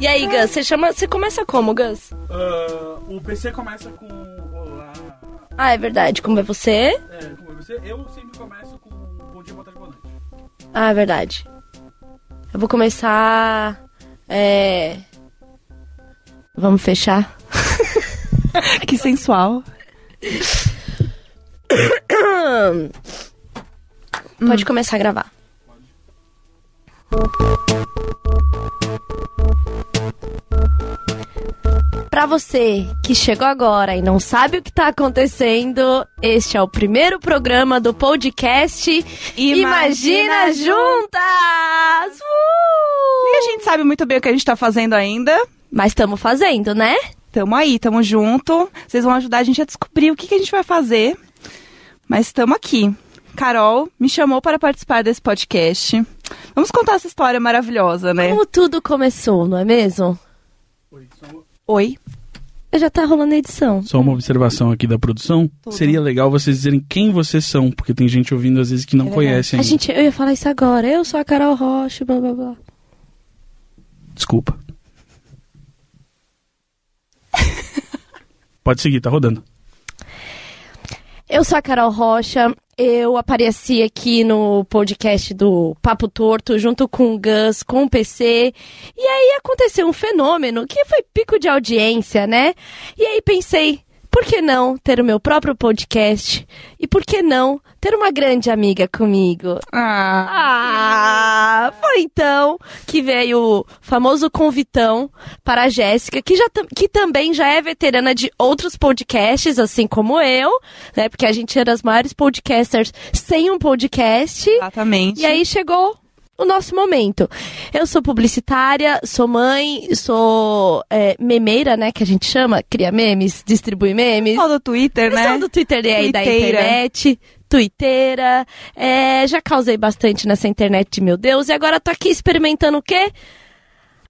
E aí, Gus, você chama. Você começa como, Gus? Ah, o PC começa com olá. Ah, é verdade. Como é você? É, como é você? Eu sempre começo com bom dia, boa tarde, boa noite. Ah, é verdade. Eu vou começar. É. Vamos fechar? Que sensual. Pode começar a gravar. Pra você que chegou agora e não sabe o que tá acontecendo, este é o primeiro programa do podcast Imagina, Imagina Juntas! Uh! E a gente sabe muito bem o que a gente tá fazendo ainda. Mas estamos fazendo, né? Tamo aí, tamo junto. Vocês vão ajudar a gente a descobrir o que, que a gente vai fazer. Mas estamos aqui. Carol me chamou para participar desse podcast. Vamos contar essa história maravilhosa, né? Como tudo começou, não é mesmo? Oi, Oi. Já tá rolando a edição. só uma observação aqui da produção. Tudo. Seria legal vocês dizerem quem vocês são, porque tem gente ouvindo às vezes que não É conhece A ainda. gente, eu ia falar isso agora. Eu sou a Carol Rocha, blá blá blá. Desculpa. Pode seguir, tá rodando. Eu sou a Carol Rocha. Eu apareci aqui no podcast do Papo Torto, junto com o Gus, com o PC. E aí aconteceu um fenômeno que foi pico de audiência, né? E aí pensei, por que não ter o meu próprio podcast? E por que não ter uma grande amiga comigo? Ah. Ah, foi então que veio o famoso convitão para a Jéssica, que, já, que também já é veterana de outros podcasts, assim como eu, né? Porque a gente era as maiores podcasters sem um podcast. Exatamente. E aí chegou o nosso momento. Eu sou publicitária, sou mãe, sou é, memeira, né? Que a gente chama, cria memes, distribui memes. Pessoal do Twitter, né? do Twitter e aí da internet. Twitteira. É, já causei bastante nessa internet meu Deus. E agora tô aqui experimentando o quê?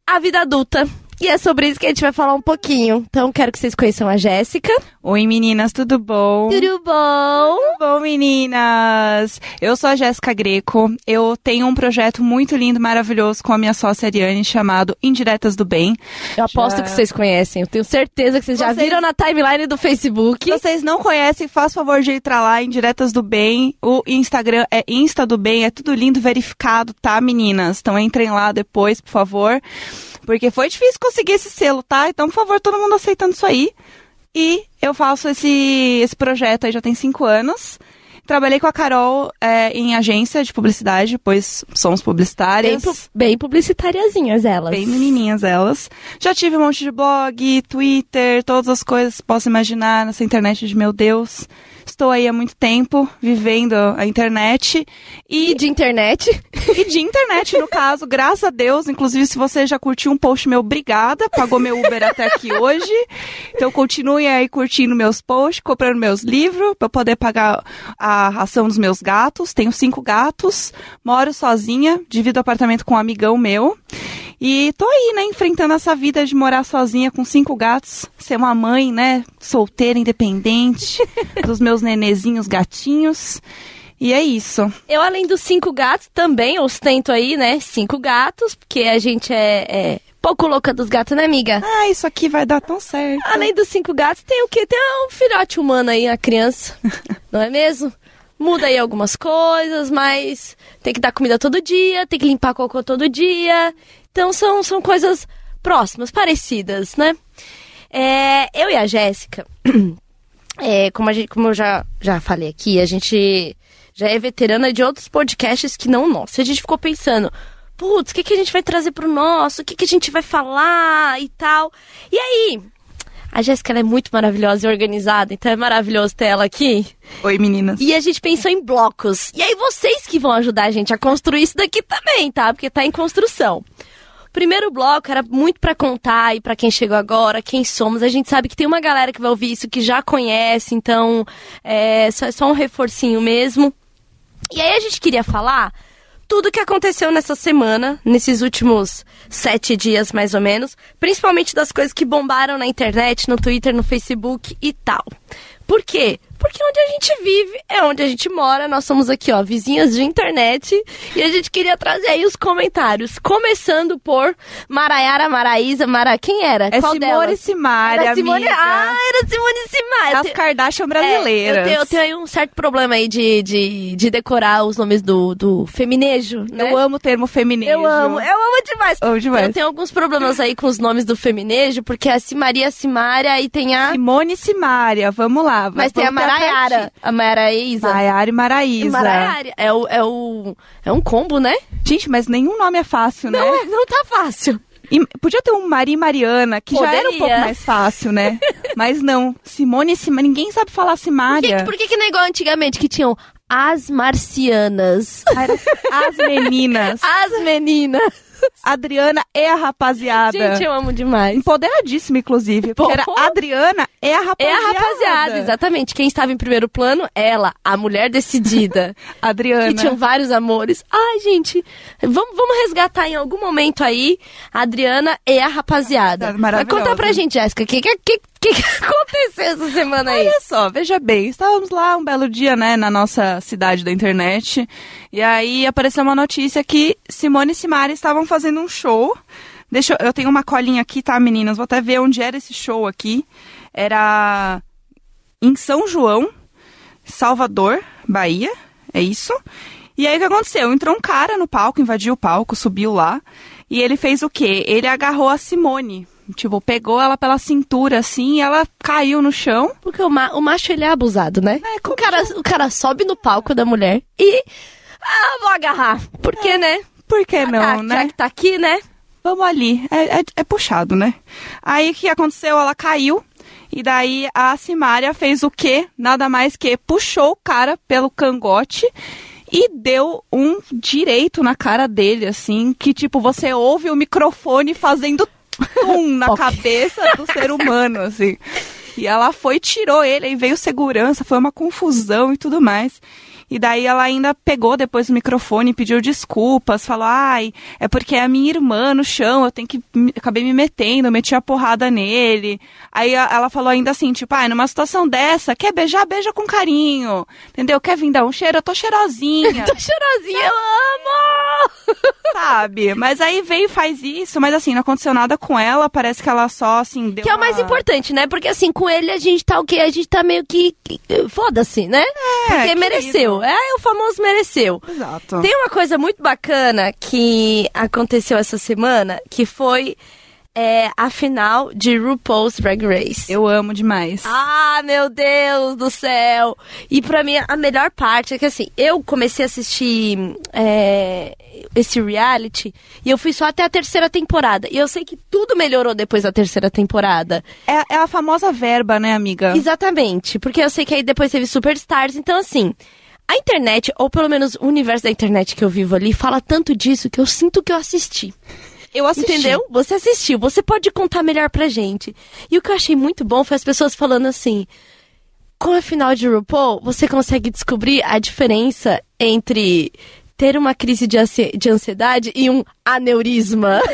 A vida adulta. E é sobre isso que a gente vai falar um pouquinho. Então quero que vocês conheçam a Jéssica. Oi, meninas, tudo bom? Tudo bom? Tudo bom, meninas? Eu sou a Jéssica Greco. Eu tenho um projeto muito lindo, maravilhoso com a minha sócia Ariane, chamado Indiretas do Bem. Eu aposto Já- que vocês conhecem. Eu tenho certeza que vocês, já Vocês- viram na timeline do Facebook. Se vocês não conhecem, faça favor de entrar lá em Diretas do Bem. O Instagram é Insta do Bem, é tudo lindo, verificado, tá, meninas? Então entrem lá depois, por favor. Porque foi difícil conseguir esse selo, tá? Então, por favor, todo mundo aceitando isso aí. E eu faço esse, esse projeto aí já tem cinco anos. Trabalhei com a Carol é, em agência de publicidade, pois somos Bem, publicitárias. pu- bem publicitariazinhas elas. Bem menininhas elas. Já tive um monte de blog, Twitter, todas as coisas que posso imaginar nessa internet de meu Deus. Estou aí há muito tempo vivendo a internet E e, de internet. e de internet, no caso, graças a Deus. Inclusive, se você já curtiu um post meu, obrigada. Pagou meu Uber até aqui hoje. Então, continue aí curtindo meus posts, comprando meus livros, para poder pagar a ração dos meus gatos. Tenho cinco gatos, moro sozinha, divido apartamento com um amigão meu. E tô aí, né, enfrentando essa vida de morar sozinha com cinco gatos, ser uma mãe, né, solteira, independente, dos meus nenezinhos gatinhos. E é isso. Eu, além dos cinco gatos, também ostento aí, né? Cinco gatos, porque a gente é, é pouco louca dos gatos, né, amiga? Ah, isso aqui vai dar tão certo. Além dos cinco gatos, tem o quê? Tem um filhote humano aí, a criança. não é mesmo? Muda aí algumas coisas, mas tem que dar comida todo dia, tem que limpar cocô todo dia. Então são, são coisas próximas, parecidas, né? É, eu e a Jéssica, é, como, a gente, como eu já, já falei aqui, a gente já é veterana de outros podcasts que não o nosso. A gente ficou pensando, putz, o que, que a gente vai trazer pro nosso? O que, que a gente vai falar e tal? E aí, a Jéssica é muito maravilhosa e organizada, então é maravilhoso ter ela aqui. Oi, meninas. E a gente pensou em blocos. E aí vocês que vão ajudar a gente a construir isso daqui também, tá? Porque tá em construção. Primeiro bloco era muito pra contar e pra quem chegou agora, quem somos. A gente sabe que tem uma galera que vai ouvir isso que já conhece, então é só, só um reforcinho mesmo. E aí a gente queria falar tudo que aconteceu nessa semana, nesses últimos sete dias mais ou menos, principalmente das coisas que bombaram na internet, no Twitter, no Facebook e tal. quê? Porque onde a gente vive é onde a gente mora. Nós somos aqui, ó, vizinhas de internet. E a gente queria trazer aí os comentários. Começando por Maraiara Maraísa. Mara... Quem era? É Qual Simone delas? Simaria, Era Simone... amiga. Ah, era Simone Simaria. As Kardashian brasileiras. É, eu, tenho, eu tenho aí um certo problema aí de, de, de decorar os nomes do, do feminejo, né? Eu amo o termo feminismo. Eu amo, eu amo demais. Amo demais. Eu tenho alguns problemas aí com os nomes do feminejo, porque é Simaria Simária e tem a... Simone Simaria, vamos lá. Mas tem a vamos aqui. a Maraísa. Maiara e Maraísa. Maraiara. É o, é o... É um combo, né? Gente, mas nenhum nome é fácil, né? Não, é- não tá fácil. E podia ter um Maria e Mariana, que já era um Poderia. pouco mais fácil, né? Mas não. Simone e Simaria. Ninguém sabe falar Por que, Simaria. por que que não é igual antigamente, que tinham as marcianas, As meninas. as meninas? Adriana é a rapaziada. Gente, eu amo demais. Empoderadíssima, inclusive. Porque era. Adriana é a É rapaziada. a rapaziada, exatamente. Quem estava em primeiro plano, ela, a mulher decidida. Adriana. que tinham vários amores. Ai, gente, vamos, vamos resgatar em algum momento aí Adriana e a rapaziada. Mas Maravilhosa. conta pra gente, Jéssica, o que, que, que, que aconteceu essa semana aí? Olha só, veja bem, estávamos lá um belo dia, né, na nossa cidade da internet, e aí apareceu uma notícia que Simone e Simara estavam fazendo um show. Deixa eu, eu tenho uma colinha aqui, tá, meninas? Vou até ver onde era esse show aqui. Era em São João, Salvador, Bahia, é isso. E aí o que aconteceu? Entrou um cara no palco, invadiu o palco, subiu lá, e ele fez o quê? Ele agarrou a Simone. Tipo, pegou ela pela cintura assim e ela caiu no chão. Porque o, ma- o macho, ele é abusado, né? É, o, cara, o cara sobe no palco da mulher e... Ah, vou agarrar. Por quê, né? Por que Ah, não, já né? que tá aqui, né? Vamos ali. É, é- é puxado, né? Aí o que aconteceu? Ela caiu. E daí a Simária fez o quê? Nada mais que puxou o cara pelo cangote e deu um direito na cara dele, assim, que tipo, você ouve o microfone fazendo tum na cabeça do ser humano, assim. E ela foi, tirou ele, aí veio segurança, foi uma confusão e tudo mais. E daí ela ainda pegou depois o microfone e pediu desculpas, falou, ai, é porque é a minha irmã no chão, eu tenho que. Acabei me metendo, meti a porrada nele. Aí ela falou ainda assim, tipo, ai, numa situação dessa, quer beijar, beija com carinho. Entendeu? Quer vir dar um cheiro? Eu tô cheirosinha. Tô cheirosinha, eu amo! sabe? Mas aí veio e faz isso, mas assim, não aconteceu nada com ela, parece que ela só, assim, deu Que é o mais importante, né? Porque assim, com ele a gente tá o quê? A gente tá meio que. Foda-se, né? Porque querido. mereceu. É, o famoso mereceu. Exato. Tem uma coisa muito bacana que aconteceu essa semana, que foi é, a final de RuPaul's Drag Race. Eu amo demais. Ah, meu Deus do céu! E pra mim, a melhor parte é que assim, eu comecei a assistir é, esse reality e eu fui só até a terceira temporada. E eu sei que tudo melhorou depois da terceira temporada. É, é a famosa verba, né, amiga? Exatamente, porque eu sei que aí depois teve Superstars, então assim. A internet, ou pelo menos o universo da internet que eu vivo ali, fala tanto disso que eu sinto que eu assisti. Eu assisti. Entendeu? Você assistiu, você pode contar melhor pra gente. E o que eu achei muito bom foi as pessoas falando assim: com a final de RuPaul, você consegue descobrir a diferença entre ter uma crise de, ansi- de ansiedade e um aneurisma.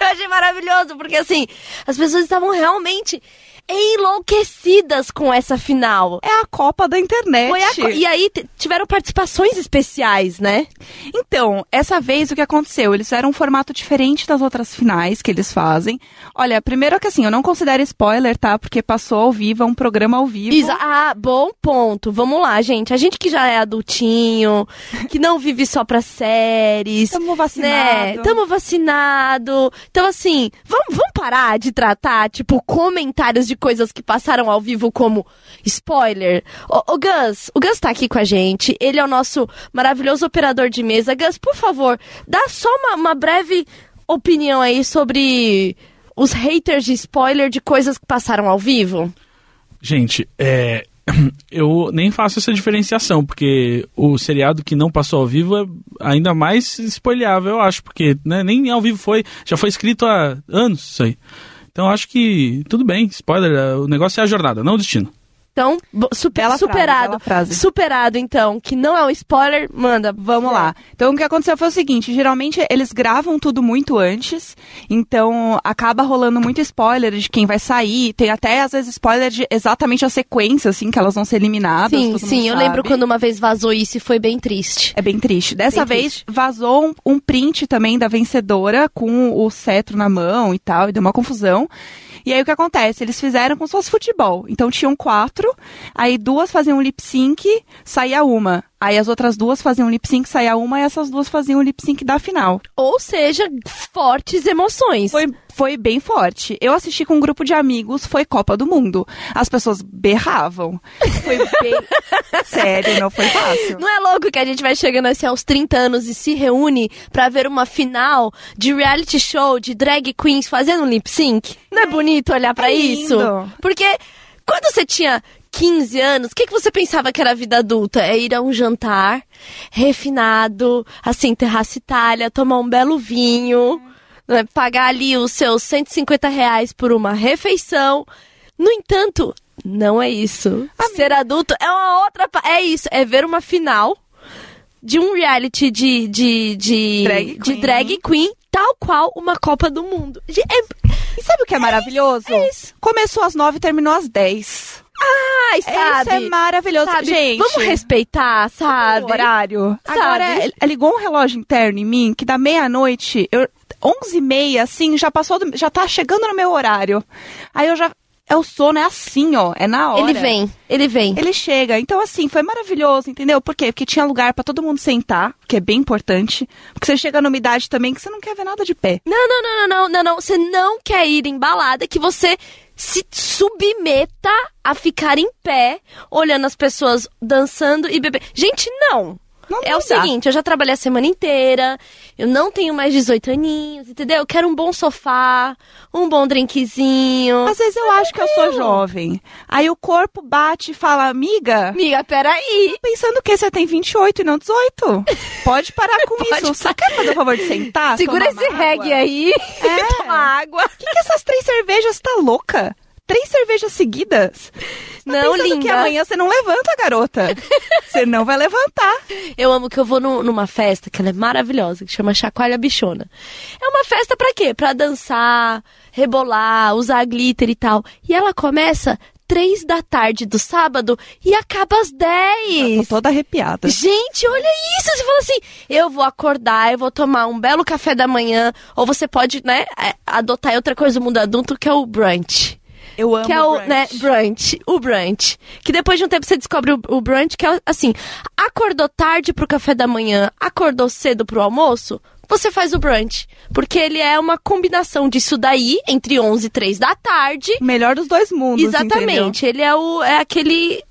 eu achei maravilhoso, porque assim, as pessoas estavam realmente enlouquecidas com essa final. É a Copa da internet. Co- e aí tiveram participações especiais, né? Então, essa vez o que aconteceu? Eles fizeram um formato diferente das outras finais que eles fazem. Olha, primeiro que assim, eu não considero spoiler, tá? Porque passou ao vivo, é um programa ao vivo. Isa- ah, bom ponto. Vamos lá, gente. A gente que já é adultinho, que não vive só pra séries. Tamo vacinado. Né? Tamo vacinado. Então, assim, vamos, vamos parar de tratar, tipo, comentários de coisas que passaram ao vivo como spoiler. O, o Gus, o Gus tá aqui com a gente. Ele é o nosso maravilhoso operador de mesa. Gus, por favor, dá só uma, uma breve opinião aí sobre os haters de spoiler de coisas que passaram ao vivo. Gente, é, eu nem faço essa diferenciação, porque o seriado que não passou ao vivo é ainda mais spoileável, eu acho, porque né, nem ao vivo foi, já foi escrito há anos isso aí. Então acho que tudo bem, spoiler, o negócio é a jornada, não o destino. Então, super- Bela frase, superado. bela frase. Superado, então, que não é um spoiler, manda. Vamos lá. Então, o que aconteceu foi o seguinte: geralmente eles gravam tudo muito antes, então acaba rolando muito spoiler de quem vai sair. Tem até, às vezes, spoiler de exatamente a sequência, assim, que elas vão ser eliminadas. Sim, sim, eu sabe. lembro quando uma vez vazou isso e foi bem triste. É bem triste. Dessa Bem vez vazou um, um print também da vencedora com o cetro na mão e tal, e deu uma confusão. E aí o que acontece? Eles fizeram se fosse futebol. Então tinham quatro, aí duas faziam lip sync, saía uma. Aí as outras duas faziam lip sync, saía uma, e essas duas faziam o lip sync da final. Ou seja, fortes emoções. Foi, foi bem forte. Eu assisti com um grupo de amigos, foi Copa do Mundo. As pessoas berravam. Foi bem. Sério, não foi fácil. Não é louco que a gente vai chegando assim aos 30 anos e se reúne pra ver uma final de reality show de drag queens fazendo um lip sync? Não é bonito olhar pra É isso? Porque quando você tinha 15 anos, o que, que você pensava que era a vida adulta? É ir a um jantar refinado, assim, terraça Itália, tomar um belo vinho, né, pagar ali os seus 150 reais por uma refeição. No entanto, não é isso. Ser adulto é uma outra. É isso, é ver uma final de um reality de, de, de, Drag de queen. drag queen, tal qual uma Copa do Mundo. É- E sabe o que é maravilhoso? é isso. Começou às nove e terminou às dez. Ai, Isso sabe? é maravilhoso. Sabe? Gente, Vamos respeitar, sabe? o horário. Sabe? Agora, ele- ligou um relógio interno em mim que da meia-noite, eu, onze e meia, assim, já passou, do- já tá chegando no meu horário. Aí eu já, é o sono, é assim, ó, é na hora. Ele vem, ele vem. Ele chega. Então, assim, foi maravilhoso, entendeu? Por quê? Porque tinha lugar pra todo mundo sentar, que é bem importante. Porque você chega numa idade também que você não quer ver nada de pé. Não, não, não, não, não, não, não. Você não quer ir em balada que você se submeta a ficar em pé, olhando as pessoas dançando e bebendo. Gente, não. Não é o dá. seguinte, eu já trabalhei a semana inteira, eu não tenho mais 18 aninhos, entendeu? Eu quero um bom sofá, um bom drinkzinho. Às vezes eu acho que eu sou jovem. Aí o corpo bate e fala, amiga, Amiga, peraí. pensando que você tem 28 e não 18. Pode parar com Pode isso. Você quer fazer o favor de sentar? Segura esse uma reggae aí É. e toma água. O que, que essas três cervejas tá louca? Três cervejas seguidas? Você tá Não, linda. que amanhã você não levanta, garota. Você não vai levantar. Eu amo que eu vou nu- numa festa que ela é maravilhosa, que chama Chacoalha Bichona. É uma festa pra quê? Pra dançar, rebolar, usar glitter e tal. E ela começa três da tarde do sábado e acaba às Tô dez. toda arrepiada. Gente, olha isso! Você fala assim, eu vou acordar, eu vou tomar um belo café da manhã, ou você pode, né, é, adotar outra coisa do mundo adulto, que é o brunch. Eu amo Que é o, brunch. né, brunch. O brunch. Que depois de um tempo você descobre o, o brunch, que é assim, acordou tarde pro café da manhã, acordou cedo pro almoço, você faz o brunch. Porque ele é uma combinação disso daí, entre 11 e 3 da tarde. Melhor dos dois mundos, entendeu? Exatamente. Ele é o é aquele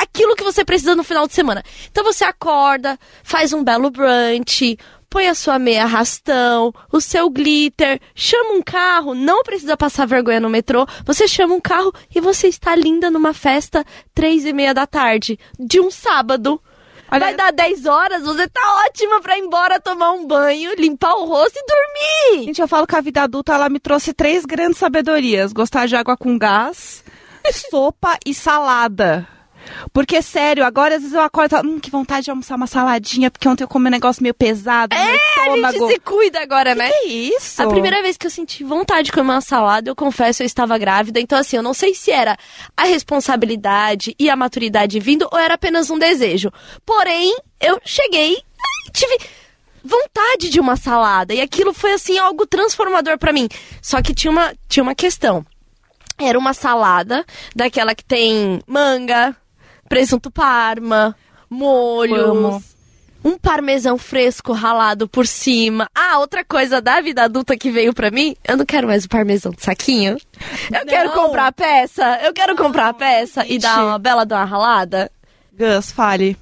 aquilo que você precisa no final de semana. Então você acorda, faz um belo brunch, põe a sua meia arrastão, o seu glitter, chama um carro, não precisa passar vergonha no metrô, você chama um carro e você está linda numa festa três e meia da tarde de um sábado. Olha- Vai dar 10 horas, você tá ótima pra ir embora tomar um banho, limpar o rosto e dormir. Gente, eu falo que a vida adulta ela me trouxe três grandes sabedorias: gostar de água com gás, sopa e salada. Porque, sério, agora às vezes eu acordo e falo, hum, que vontade de almoçar uma saladinha, porque ontem eu comi um negócio meio pesado no meu É, a estômago. gente se cuida agora, né? Que isso? A primeira vez que eu senti vontade de comer uma salada, eu confesso, eu estava grávida. Então, assim, eu não sei se era a responsabilidade e a maturidade vindo ou era apenas um desejo. Porém, eu cheguei e tive vontade de uma salada. E aquilo foi, assim, algo transformador pra mim. Só que tinha uma, tinha uma questão. Era uma salada daquela que tem manga, presunto parma, molhos, Amo. um parmesão fresco ralado por cima. Ah, outra coisa da vida adulta que veio pra mim, eu não quero mais o parmesão de saquinho. Eu quero comprar a peça, eu quero comprar a peça e gente. dar uma bela de uma ralada. Gus, fale.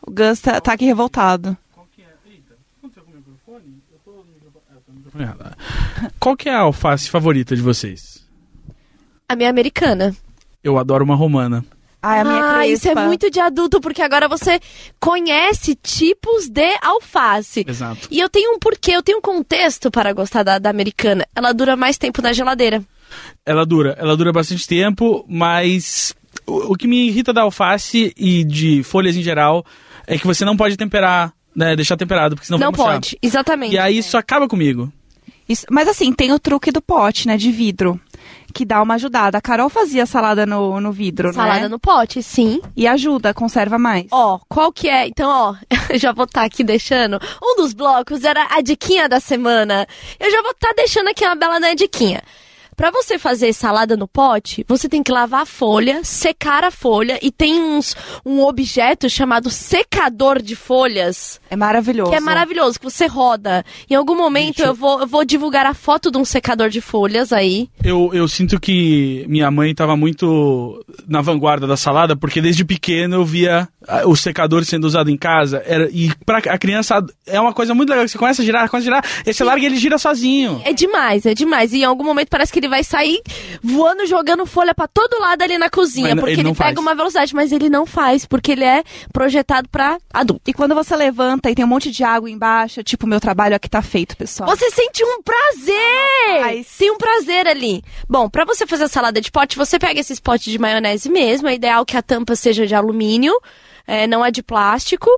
O Gus tá, tá aqui revoltado. Qual que é a alface favorita de vocês? A minha americana. Eu adoro uma romana. Ai, a minha ah, isso é muito de adulto, porque agora você conhece tipos de alface. Exato. E eu tenho um porquê, eu tenho um contexto para gostar da, da americana. Ela dura mais tempo na geladeira. Ela dura, ela dura bastante tempo, mas o, o que me irrita da alface e de folhas em geral é que você não pode temperar, né, deixar temperado, porque senão Não vai murchar. pode, exatamente. E aí isso acaba comigo. Isso- mas assim, tem o truque do pote, né, de vidro, que dá uma ajudada. A Carol fazia salada no, no vidro, Salada né? no pote, sim. E ajuda, conserva mais. Ó, qual que é? Então, ó, eu já vou estar aqui deixando. Um dos blocos era a diquinha da semana. Eu já vou estar deixando aqui uma bela né, diquinha. Pra você fazer salada no pote, você tem que lavar a folha, secar a folha e tem uns um objeto chamado secador de folhas, É maravilhoso. que é maravilhoso, que você roda. Em algum momento eu- eu vou, eu vou divulgar a foto de um secador de folhas aí. Eu, eu sinto que minha mãe estava muito na vanguarda da salada, porque desde pequeno eu via ah, o secador sendo usado em casa. Era, e pra a criança é uma coisa muito legal, que você começa a girar, começa a girar, e você larga e ele gira sozinho. É demais, é demais. E em algum momento parece que ele vai sair voando, jogando folha pra todo lado ali na cozinha. Mas porque ele ele, pega faz. uma velocidade, mas ele não faz, porque ele é projetado pra adulto. E quando você levanta e tem um monte de água embaixo, tipo, meu trabalho aqui tá feito, pessoal. Você sente um prazer! Mas- Tem um prazer ali. Bom, pra você fazer a salada de pote, você pega esses potes de maionese mesmo. É ideal que a tampa seja de alumínio, é, não é de plástico.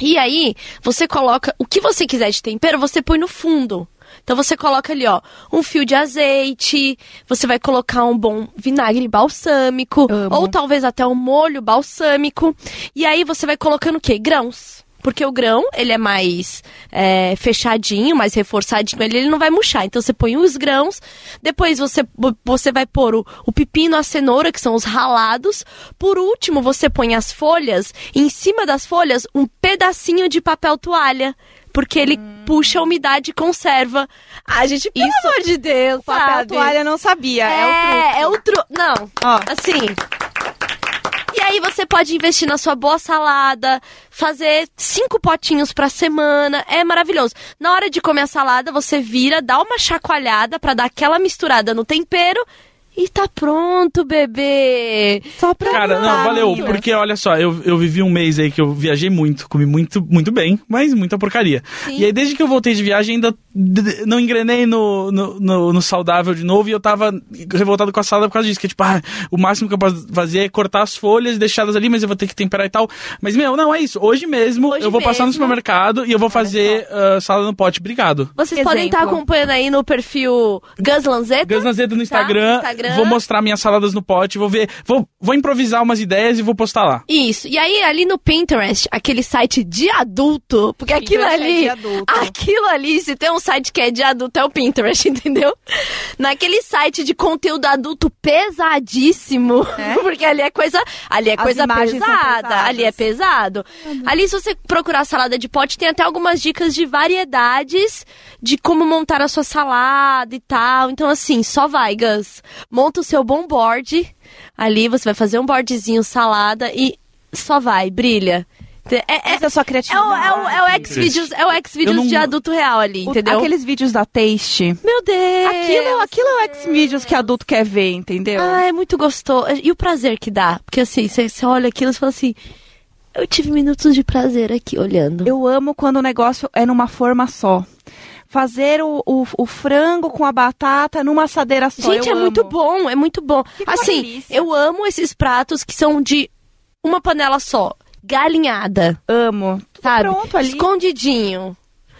E aí, você coloca o que você quiser de tempero, você põe no fundo. Então você coloca ali, ó, um fio de azeite, você vai colocar um bom vinagre balsâmico, Amo. ou talvez até um molho balsâmico. E aí você vai colocando o quê? Grãos. Porque o grão, ele é mais é, fechadinho, mais reforçadinho, ele, ele não vai murchar. Então você põe os grãos, depois você, você vai pôr o, o pepino, a cenoura, que são os ralados. Por último, você põe as folhas, e em cima das folhas, um pedacinho de papel toalha. Porque ele puxa a umidade e conserva. Ah, gente, pelo Isso- amor de Deus, O papel sabe? toalha não sabia. É, o É, truque. é o. Não, Ó. assim. E aí você pode investir na sua boa salada, fazer cinco potinhos pra semana, é maravilhoso. Na hora de comer a salada, você vira, dá uma chacoalhada pra dar aquela misturada no tempero e tá pronto, bebê. Só pra Cara, não, valeu, porque olha só, eu, eu vivi um mês aí que eu viajei muito, comi muito, muito bem, mas muita porcaria. Sim. E aí, desde que eu voltei de viagem, ainda não engrenei no, no, no- no saudável de novo e eu tava revoltado com a salada por causa disso, que tipo, ah, o máximo que eu posso fazer é cortar as folhas e deixá-las ali, mas eu vou ter que temperar e tal. Mas, meu, não, é isso. Hoje mesmo, Hoje eu vou passar no mesmo. supermercado e eu vou fazer ah, salada no pote. Obrigado. Vocês Exemplo. podem estar acompanhando aí no perfil Gus Lanzetta. Gus Lanzetta no tá? Instagram, Instagram. vou mostrar minhas saladas no pote, vou ver, vou, vou improvisar umas ideias e vou postar lá. Isso. E aí, ali no Pinterest, aquele site de adulto, porque aquilo é ali. de adulto. Aquilo ali, se tem um site que é de adulto, é o Pinterest, entendeu? Naquele site de conteúdo adulto pesadíssimo. É? Porque ali é coisa. Ali é As coisa pesada. Ali é pesado. Ali, se você procurar salada de pote, tem até algumas dicas de variedades de como montar a sua salada e tal. Então, assim, só vai, Gus. Monta o seu bom board. Ali você vai fazer um boardzinho salada e só vai, brilha. É, é, Essa é a sua é o, criatividade. é o, é o Xvideos, é o Eu Xvideos não- de adulto real ali, O- entendeu? Aqueles vídeos da Taste. Meu Deus! Aquilo, aquilo é o Xvideos que adulto quer ver, entendeu? Ah, é muito gostoso. E o prazer que dá? Porque assim, você olha aquilo e fala assim. Eu tive minutos de prazer aqui olhando. Eu amo quando o negócio é numa forma só. Fazer o, o, o frango com a batata numa assadeira só. Gente, eu é muito amo. bom, é muito bom. Uma assim, eu amo esses pratos que são de uma panela só. Galinhada, Amo. Tudo sabe? pronto ali. Escondidinho.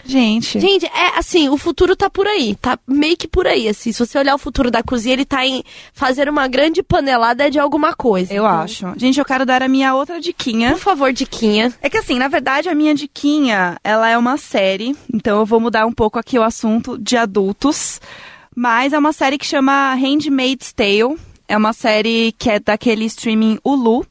Gente. Gente, é assim, o futuro tá por aí, tá meio que por aí, assim. Se você olhar o futuro da cozinha, ele tá em fazer uma grande panelada de alguma coisa. Eu acho. Gente, eu quero dar a minha outra diquinha. Por favor, Diquinha. É que assim, na verdade, a minha diquinha, ela é uma série. Então eu vou mudar um pouco aqui o assunto de adultos. Mas é uma série que chama Handmaid's Tale. É uma série que é daquele streaming Hulu.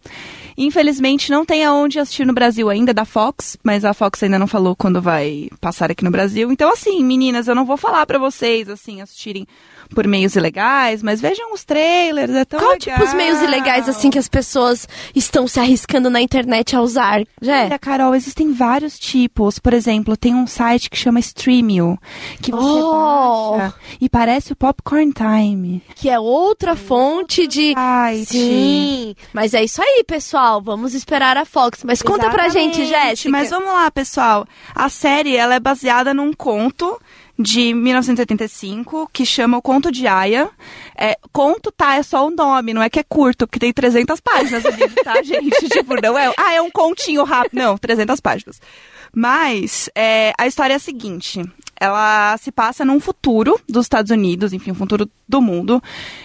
Infelizmente não tem aonde assistir no Brasil ainda, da Fox, mas a Fox ainda não falou quando vai passar aqui no Brasil. Então assim, meninas, eu não vou falar pra vocês assim assistirem por meios ilegais, mas vejam os trailers, é tão Qual legal. tipo os meios ilegais, assim, que as pessoas estão se arriscando na internet a usar? Já Olha, Carol, existem vários tipos. Por exemplo, tem um site que chama Streamio, que você Oh! baixa e parece o Popcorn Time. Que é outra fonte de. Site. Sim, mas é isso aí, pessoal. Vamos esperar a Fox. Mas conta pra gente, Exatamente. Jéssica. Mas vamos lá, pessoal. A série ela é baseada num conto de 1985 que chama O Conto de Aya. É, conto, tá, é só o nome, não é que é curto, porque tem 300 páginas o livro, tá, gente? tipo, não é, ah, é um continho rápido. Não, 300 páginas. Mas é, a história é a seguinte: ela se passa num futuro dos Estados Unidos, enfim, um futuro do mundo.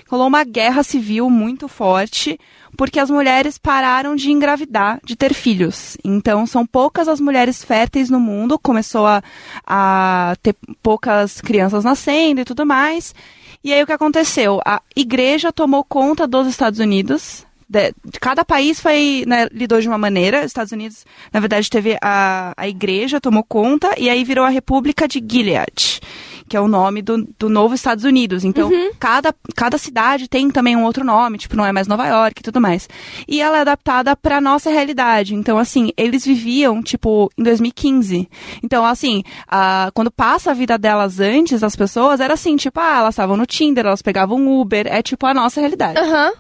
Rolou uma guerra civil muito forte, porque as mulheres pararam de engravidar, de ter filhos. Então, são poucas as mulheres férteis no mundo, começou a, a ter poucas crianças nascendo e tudo mais. E aí o que aconteceu? A igreja tomou conta dos Estados Unidos, de, de cada país foi né, lidou de uma maneira. Os Estados Unidos, na verdade, teve a, a igreja tomou conta e aí virou a República de Gilead, que é o nome do, do novo Estados Unidos. Então, Uhum. cada, cada cidade tem também um outro nome, tipo, não é mais Nova York e tudo mais. E ela é adaptada para nossa realidade. Então, assim, eles viviam, tipo, em 2015. Então, assim, a, quando passa a vida delas antes, as pessoas, era assim, tipo, ah, elas estavam no Tinder, elas pegavam Uber, é tipo a nossa realidade. Aham.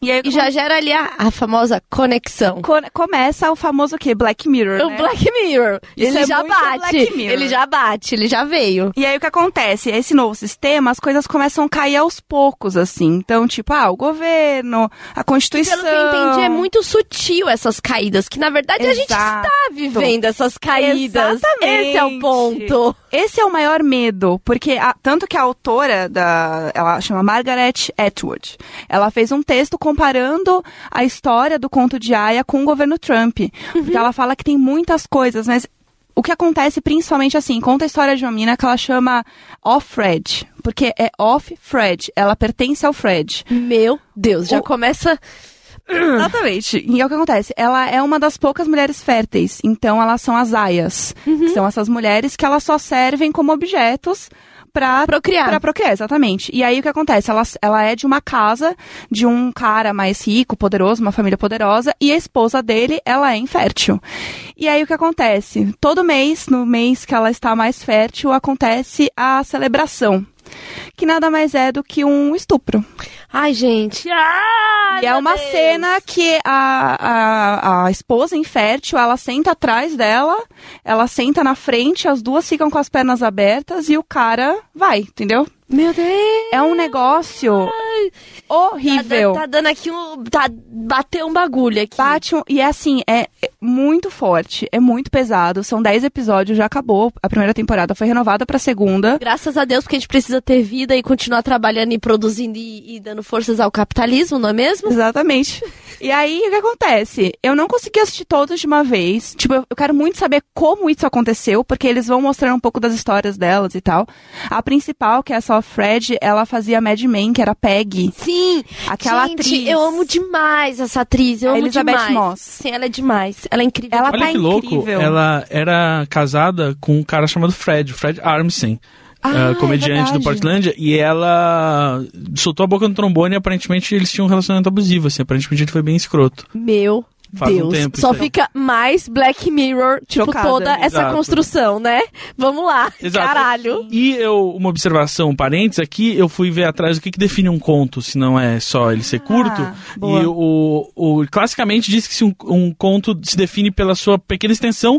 E aí, E já gera ali a, a famosa conexão. Co- começa o famoso o quê? Black Mirror, O né? Black Mirror. Isso ele é já bate. Ele já bate, ele já veio. E aí o que acontece? Esse novo sistema, as coisas começam a cair aos poucos, assim. Então, tipo, ah, o governo, a Constituição... Pelo que eu entendi, é muito sutil essas caídas, que na verdade a gente Exato. está vivendo essas caídas. Exatamente. Esse é o ponto. Esse é o maior medo, porque a- tanto que a autora da, ela chama Margaret Atwood, ela fez um texto comparando a história do conto de Aya com o governo Trump, porque ela fala que tem muitas coisas, mas o que acontece principalmente assim, conta a história de uma menina que ela chama Off-Fred, porque é Off-Fred, ela pertence ao Fred. Meu Deus, já O- começa. Exatamente. E é o que acontece. Ela é uma das poucas mulheres férteis. Então, elas são as aias. que São essas mulheres que elas só servem como objetos pra Procriar. Pra procriar, exatamente. E aí o que acontece? Ela, ela é de uma casa de um cara mais rico, poderoso, uma família poderosa, e a esposa dele, ela é infértil. E aí o que acontece? Todo mês, no mês que ela está mais fértil, acontece a celebração. Que nada mais é do que um estupro. Ai, gente. Ai, E é uma Deus. cena que a, a, a esposa infértil, ela senta atrás dela, ela senta na frente, as duas ficam com as pernas abertas e o cara vai, entendeu? Meu Deus. É um negócio Tá, horrível. tá dando aqui um. Tá, bateu um bagulho aqui. Bate um- e é assim, é muito forte, é muito pesado. São 10 episódios, já acabou. A primeira temporada foi renovada pra segunda. Graças a Deus, porque a gente precisa ter vida e continuar trabalhando e produzindo e, e dando forças ao capitalismo, não é mesmo? Exatamente. E aí, o que acontece? Eu não consegui assistir todos de uma vez. Tipo, eu eu quero muito saber como isso aconteceu, porque eles vão mostrando um pouco das histórias delas e tal. A principal, que é essa Fred, ela fazia Mad Men, que era Peggy. Sim. Aquela gente, atriz. Eu amo demais essa atriz. Eu A amo Elizabeth demais. Moss. Sim, ela é demais. Ela é incrível. Ela Olha tá que louco, incrível. ela era casada com um cara chamado Fred, Fred Armisen. Ah, eh, comediante é do. Portlandia, e ela soltou a boca no trombone e aparentemente eles tinham um relacionamento abusivo, assim, aparentemente ele foi bem escroto. Meu Faz um Deus. tempo Só aí. fica mais Black Mirror, tipo, Chocada. toda essa Exato. construção, né? Vamos lá. Exato. Caralho. E eu, uma observação, um parênteses aqui, eu fui ver atrás o que, que define um conto, se não é só ele ser curto. boa. E o, o classicamente diz que se um, um conto se define pela sua pequena extensão,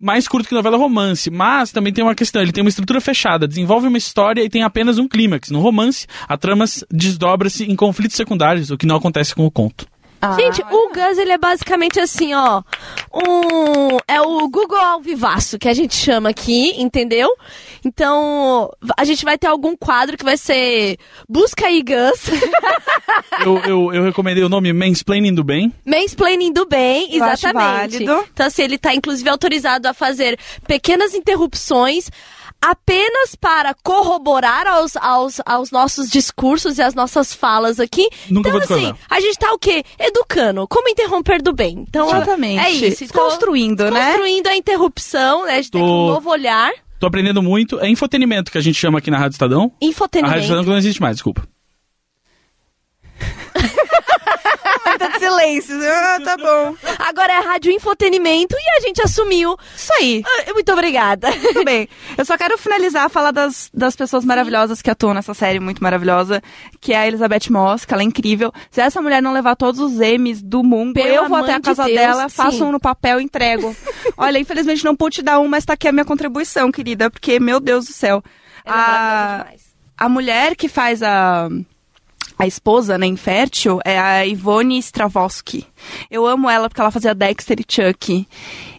mais curto que novela romance. Mas também tem uma questão, ele tem uma estrutura fechada, desenvolve uma história e tem apenas um clímax. No romance, a trama se- desdobra-se em conflitos secundários, o que não acontece com o conto. Ah, Gente, o Gus, ele é basicamente assim, ó. Um. É o Google ao vivaço, que a gente chama aqui, entendeu? Então, a gente vai ter algum quadro que vai ser Busca aí, Gus. Eu, eu, eu recomendei o nome Mansplaining do Bem. Mansplaining do bem, Eu acho exatamente. válido. Então, assim, ele tá inclusive autorizado a fazer pequenas interrupções apenas para corroborar aos, aos, aos nossos discursos e as nossas falas aqui. Nunca então, assim, a gente tá o quê? Educando. Como interromper do bem. Então, Exatamente. é isso. Então, Desconstruindo, né? Construindo a interrupção, né? A gente tem Tô- um novo olhar. Tô aprendendo muito. É infotenimento que a gente chama aqui na Rádio Estadão. A Rádio Infotenimento. Estadão não existe mais, desculpa. Momento de silêncio. Ah, tá bom. Agora é rádio infotenimento e a gente assumiu. Isso aí. Ah, Muito obrigada. Tudo bem. Eu só quero finalizar, falar das, das pessoas maravilhosas que atuam nessa série muito maravilhosa, que é a Elizabeth Moss, que ela é incrível. Se essa mulher não levar todos os M's do mundo, eu vou até a de casa Deus, dela, faço sim. um no papel e entrego. Olha, infelizmente não pude te dar um, mas tá aqui a minha contribuição, querida, porque, meu Deus do céu. Ela é A, demais. a mulher que faz a, a esposa, né, infértil, é a Ivone Stravosky. Eu amo ela porque ela fazia Dexter e Chuck.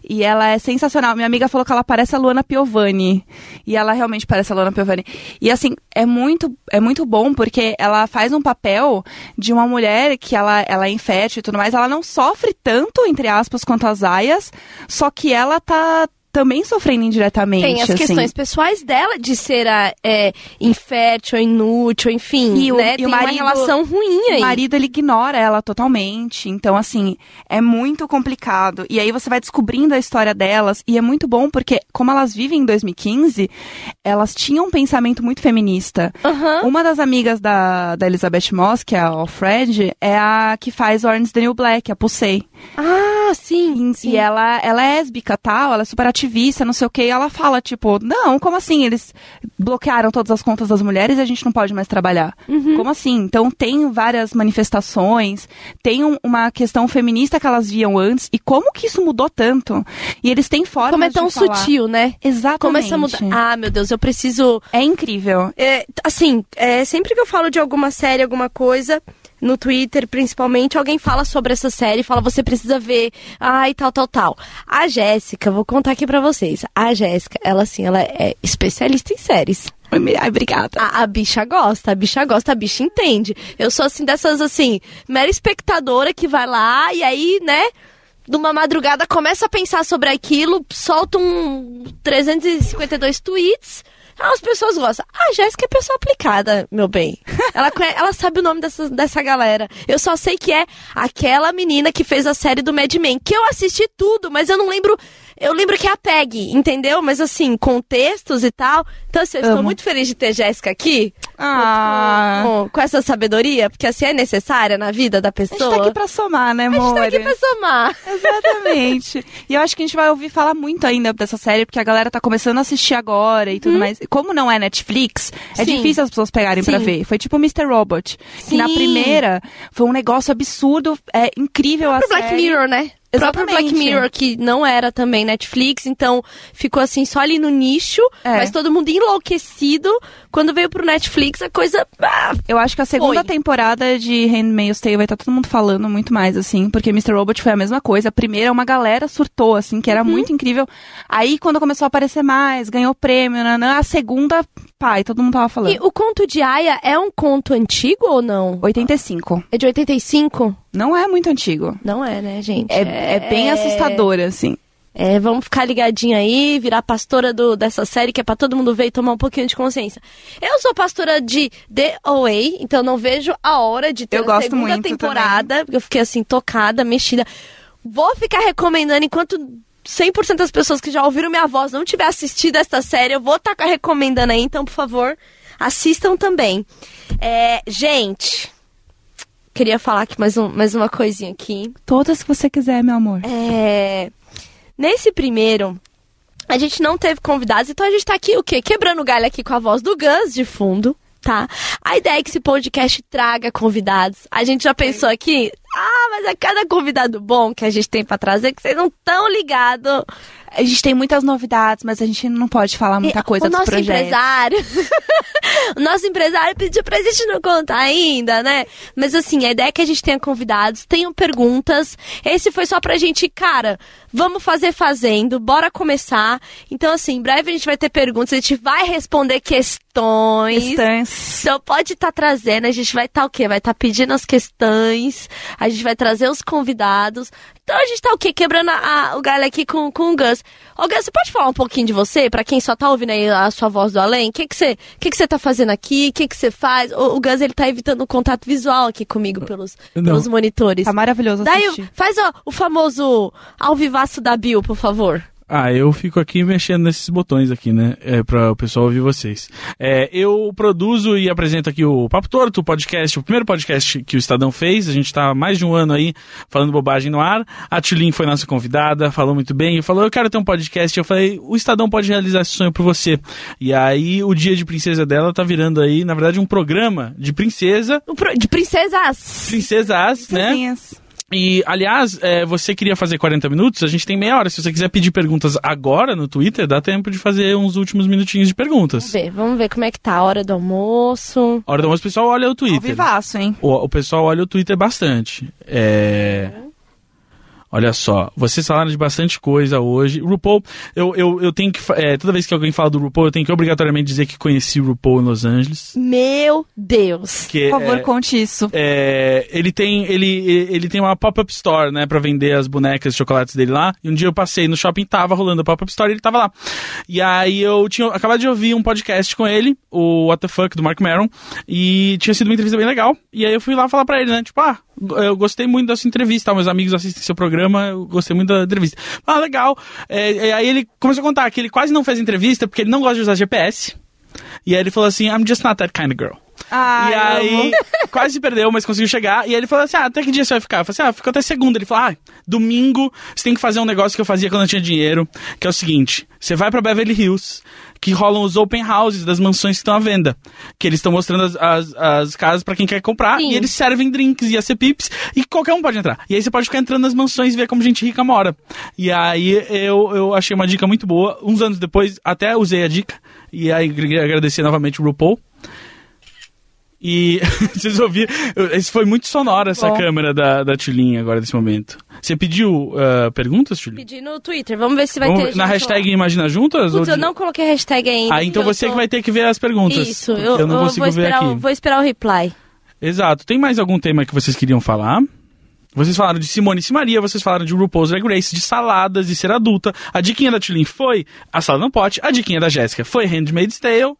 E ela é sensacional. Minha amiga falou que ela parece a Luana Piovani. E ela realmente parece a Luana Piovani. E assim, é muito, é muito bom porque ela faz um papel de uma mulher que ela, ela é infértil e tudo mais. Ela não sofre tanto, entre aspas, quanto as aias. Só que ela tá também sofrendo indiretamente. Tem as assim. questões pessoais dela de ser é, infértil, inútil, enfim. E o- né? e o marido- uma relação ruim aí. O marido, ele ignora ela totalmente. Então, assim, é muito complicado. E aí você vai descobrindo a história delas. E é muito bom porque, como elas vivem em 2015, elas tinham um pensamento muito feminista. Aham. Uma das amigas da, da Elizabeth Moss, que é a Alfred, é a que faz Orange New Black, a Pusey. Ah, sim. sim. E ela, ela é lésbica, tal, ela é super ativista, não sei o que, e ela fala, tipo, não, como assim? Eles bloquearam todas as contas das mulheres e a gente não pode mais trabalhar. Uhum. Como assim? Então tem várias manifestações, tem um- uma questão feminista que elas viam antes, e como que isso mudou tanto? E eles têm formas Como é tão sutil, né? Exatamente. Começa a mudar. Ah, meu Deus, eu preciso. É incrível. É, assim, é, sempre que eu falo de alguma série, alguma coisa, no Twitter principalmente, alguém fala sobre essa série, fala, você precisa ver, ai, tal, tal, tal. A Jéssica, vou contar aqui pra vocês. A Jéssica, ela assim, ela é especialista em séries. Ai, obrigada. A, a bicha gosta, a bicha gosta, a bicha entende. Eu sou assim, dessas assim, mera espectadora que vai lá e aí, né? Numa madrugada começa a pensar sobre aquilo, solta um 352 tweets. Ah, As pessoas gostam. A Jéssica é pessoa aplicada, meu bem. Ela, conhe- ela sabe o nome dessa, dessa galera. Eu só sei que é aquela menina que fez a série do Mad Men. Que eu assisti tudo, mas eu não lembro. Eu lembro que é a Peg, entendeu? Mas assim, contextos e tal. Então, assim, eu estou muito feliz de ter Jéssica aqui. Ah. Com, com essa sabedoria, porque assim é necessária na vida da A gente pessoa. tá aqui pra somar, né, A amor? gente tá aqui pra somar. Exatamente. e eu acho que a gente vai ouvir falar muito ainda dessa série, porque a galera tá começando a assistir agora e tudo mais. Como não é Netflix, é. Sim. difícil as pessoas pegarem pra Sim. ver. Foi tipo Mr. Robot. Que na Sim. primeira foi um negócio absurdo, é incrível a Pro Black série. Mirror, né? O próprio Black Exatamente. Mirror, que não era também Netflix, então ficou assim só ali no nicho, É. mas todo mundo enlouquecido. Quando veio pro Netflix, a coisa. ah, Eu acho que a segunda Foi. temporada de Handmaid's Tale vai estar todo mundo falando muito mais, assim, porque Mr. Robot foi a mesma coisa. A primeira, uma galera surtou, assim, que era Uhum. muito incrível. Aí, quando começou a aparecer mais, ganhou prêmio, nanã, a segunda, pai, todo mundo tava falando. E o conto de Aya é um conto antigo ou não? 85. É de 85? Não é muito antigo. Não é, né, gente? É, é bem assustador, assim. É, vamos ficar ligadinho aí, virar pastora do, dessa série, que é pra todo mundo ver e tomar um pouquinho de consciência. Eu sou pastora de The Away, então não vejo a hora de ter Eu a gosto segunda temporada, porque eu fiquei assim, tocada, mexida. Vou ficar recomendando enquanto 100% das pessoas que já ouviram minha voz não tiver assistido esta série, eu vou estar recomendando aí, então, por favor, assistam também. É, gente, queria falar aqui mais, um, mais uma coisinha aqui. Todas que você quiser, meu amor. É, nesse primeiro, a gente não teve convidados, então a gente tá aqui o quê? Quebrando o galho aqui com a voz do Gus de fundo, tá? A ideia é que esse podcast traga convidados. A gente já pensou aqui, ah, mas é cada convidado bom que a gente tem pra trazer que vocês não estão ligados. A gente tem muitas novidades, mas a gente não pode falar muita coisa o dos nosso projetos. empresário. o nosso empresário pediu pra gente não contar ainda, né? Mas assim, a ideia é que a gente tenha convidados, tenham perguntas. Esse foi só pra gente, cara, vamos fazer fazendo, bora começar. Então, assim, em breve a gente vai ter perguntas, a gente vai responder questões. Questões. Então pode estar trazendo, a gente vai estar o quê? Vai estar pedindo as questões, a gente vai trazer os convidados. Então a gente tá o quê? Quebrando a- a- o galho aqui com, com o Gus. Ô Gus, você pode falar um pouquinho de você, pra quem só tá ouvindo aí a sua voz do além? O que que você, que que você tá fazendo aqui? O que que você faz? O, o Gus, ele tá evitando o contato visual aqui comigo pelos, Não. pelos monitores. Tá maravilhoso Daí, assistir. faz ó, o famoso alvivaço da Bill, por favor. Ah, eu fico aqui mexendo nesses botões aqui, né? É, para o pessoal ouvir vocês. É, eu produzo e apresento aqui o Papo Torto, o podcast, o primeiro podcast que o Estadão fez. A gente tá há mais de um ano aí falando bobagem no ar. A Tulin foi nossa convidada, falou muito bem. E falou, eu quero ter um podcast. Eu falei, o Estadão pode realizar esse sonho por você. E aí, o Dia de Princesa dela tá virando aí, na verdade, um programa de princesa. Pro- De princesas. Princesas, né? Princesinhas. E, aliás, é, você queria fazer 40 minutos? A gente tem meia hora. Se você quiser pedir perguntas agora no Twitter, dá tempo de fazer uns últimos minutinhos de perguntas. Vamos ver, vamos ver como é que tá a hora do almoço. A hora do almoço, o pessoal olha o Ao Twitter. vivaço, hein? O, o pessoal olha o Twitter bastante. É. Olha só, vocês falaram de bastante coisa hoje. RuPaul, eu, eu, eu tenho que. é, toda vez que alguém fala do RuPaul, eu tenho que obrigatoriamente dizer que conheci o RuPaul em Los Angeles. Meu Deus. Que, Por favor, é, conte isso. é, ele tem ele, ele tem uma pop-up store, né, pra vender as bonecas de chocolates dele lá. E um dia eu passei no shopping, tava rolando a pop-up store e ele tava lá. E aí eu tinha acabado de ouvir um podcast com ele, o What the Fuck, do Mark Maron, e tinha sido uma entrevista bem legal. E aí eu fui lá falar pra ele, né, tipo, ah, eu gostei muito dessa entrevista, meus amigos assistem seu programa, eu gostei muito da entrevista. Ah, legal. É, e aí ele começou a contar que ele quase não fez entrevista porque ele não gosta de usar GPS. E aí ele falou assim, I'm just not that kind of girl. Ah, e aí, quase se perdeu, mas conseguiu chegar. E aí ele falou assim: Ah, até que dia você vai ficar? Eu falei assim: Ah, fica até segunda. Ele falou: Ah, domingo você tem que fazer um negócio que eu fazia quando eu tinha dinheiro, que é o seguinte: você vai pra Beverly Hills, que rolam os open houses das mansões que estão à venda. Que eles estão mostrando as, as, as casas pra quem quer comprar, Sim. e eles servem drinks e acepipes, e qualquer um pode entrar. E aí você pode ficar entrando nas mansões e ver como gente rica mora. E aí eu, eu achei uma dica muito boa. Uns anos depois, até usei a dica. E aí agradecer novamente o RuPaul. E vocês ouviram? Esse foi muito sonoro essa Bom. câmera da, da Tulinha agora nesse momento. Você pediu ah, perguntas, Tulinha? Pedi no Twitter, vamos ver se vai Vamos ter. na hashtag lá. Imagina Juntas? Putz, eu de- não coloquei hashtag ainda. Ah, então você tô- que vai ter que ver as perguntas. Isso, eu, eu não eu consigo vou, ver aqui. o- vou esperar o reply. Exato. Tem mais algum tema que vocês queriam falar? Vocês falaram de Simone e Simaria, vocês falaram de RuPaul's Drag Race, de saladas, de ser adulta. A diquinha da Tulin foi a salada no pote. A diquinha da Jéssica foi Handmaid's Tale.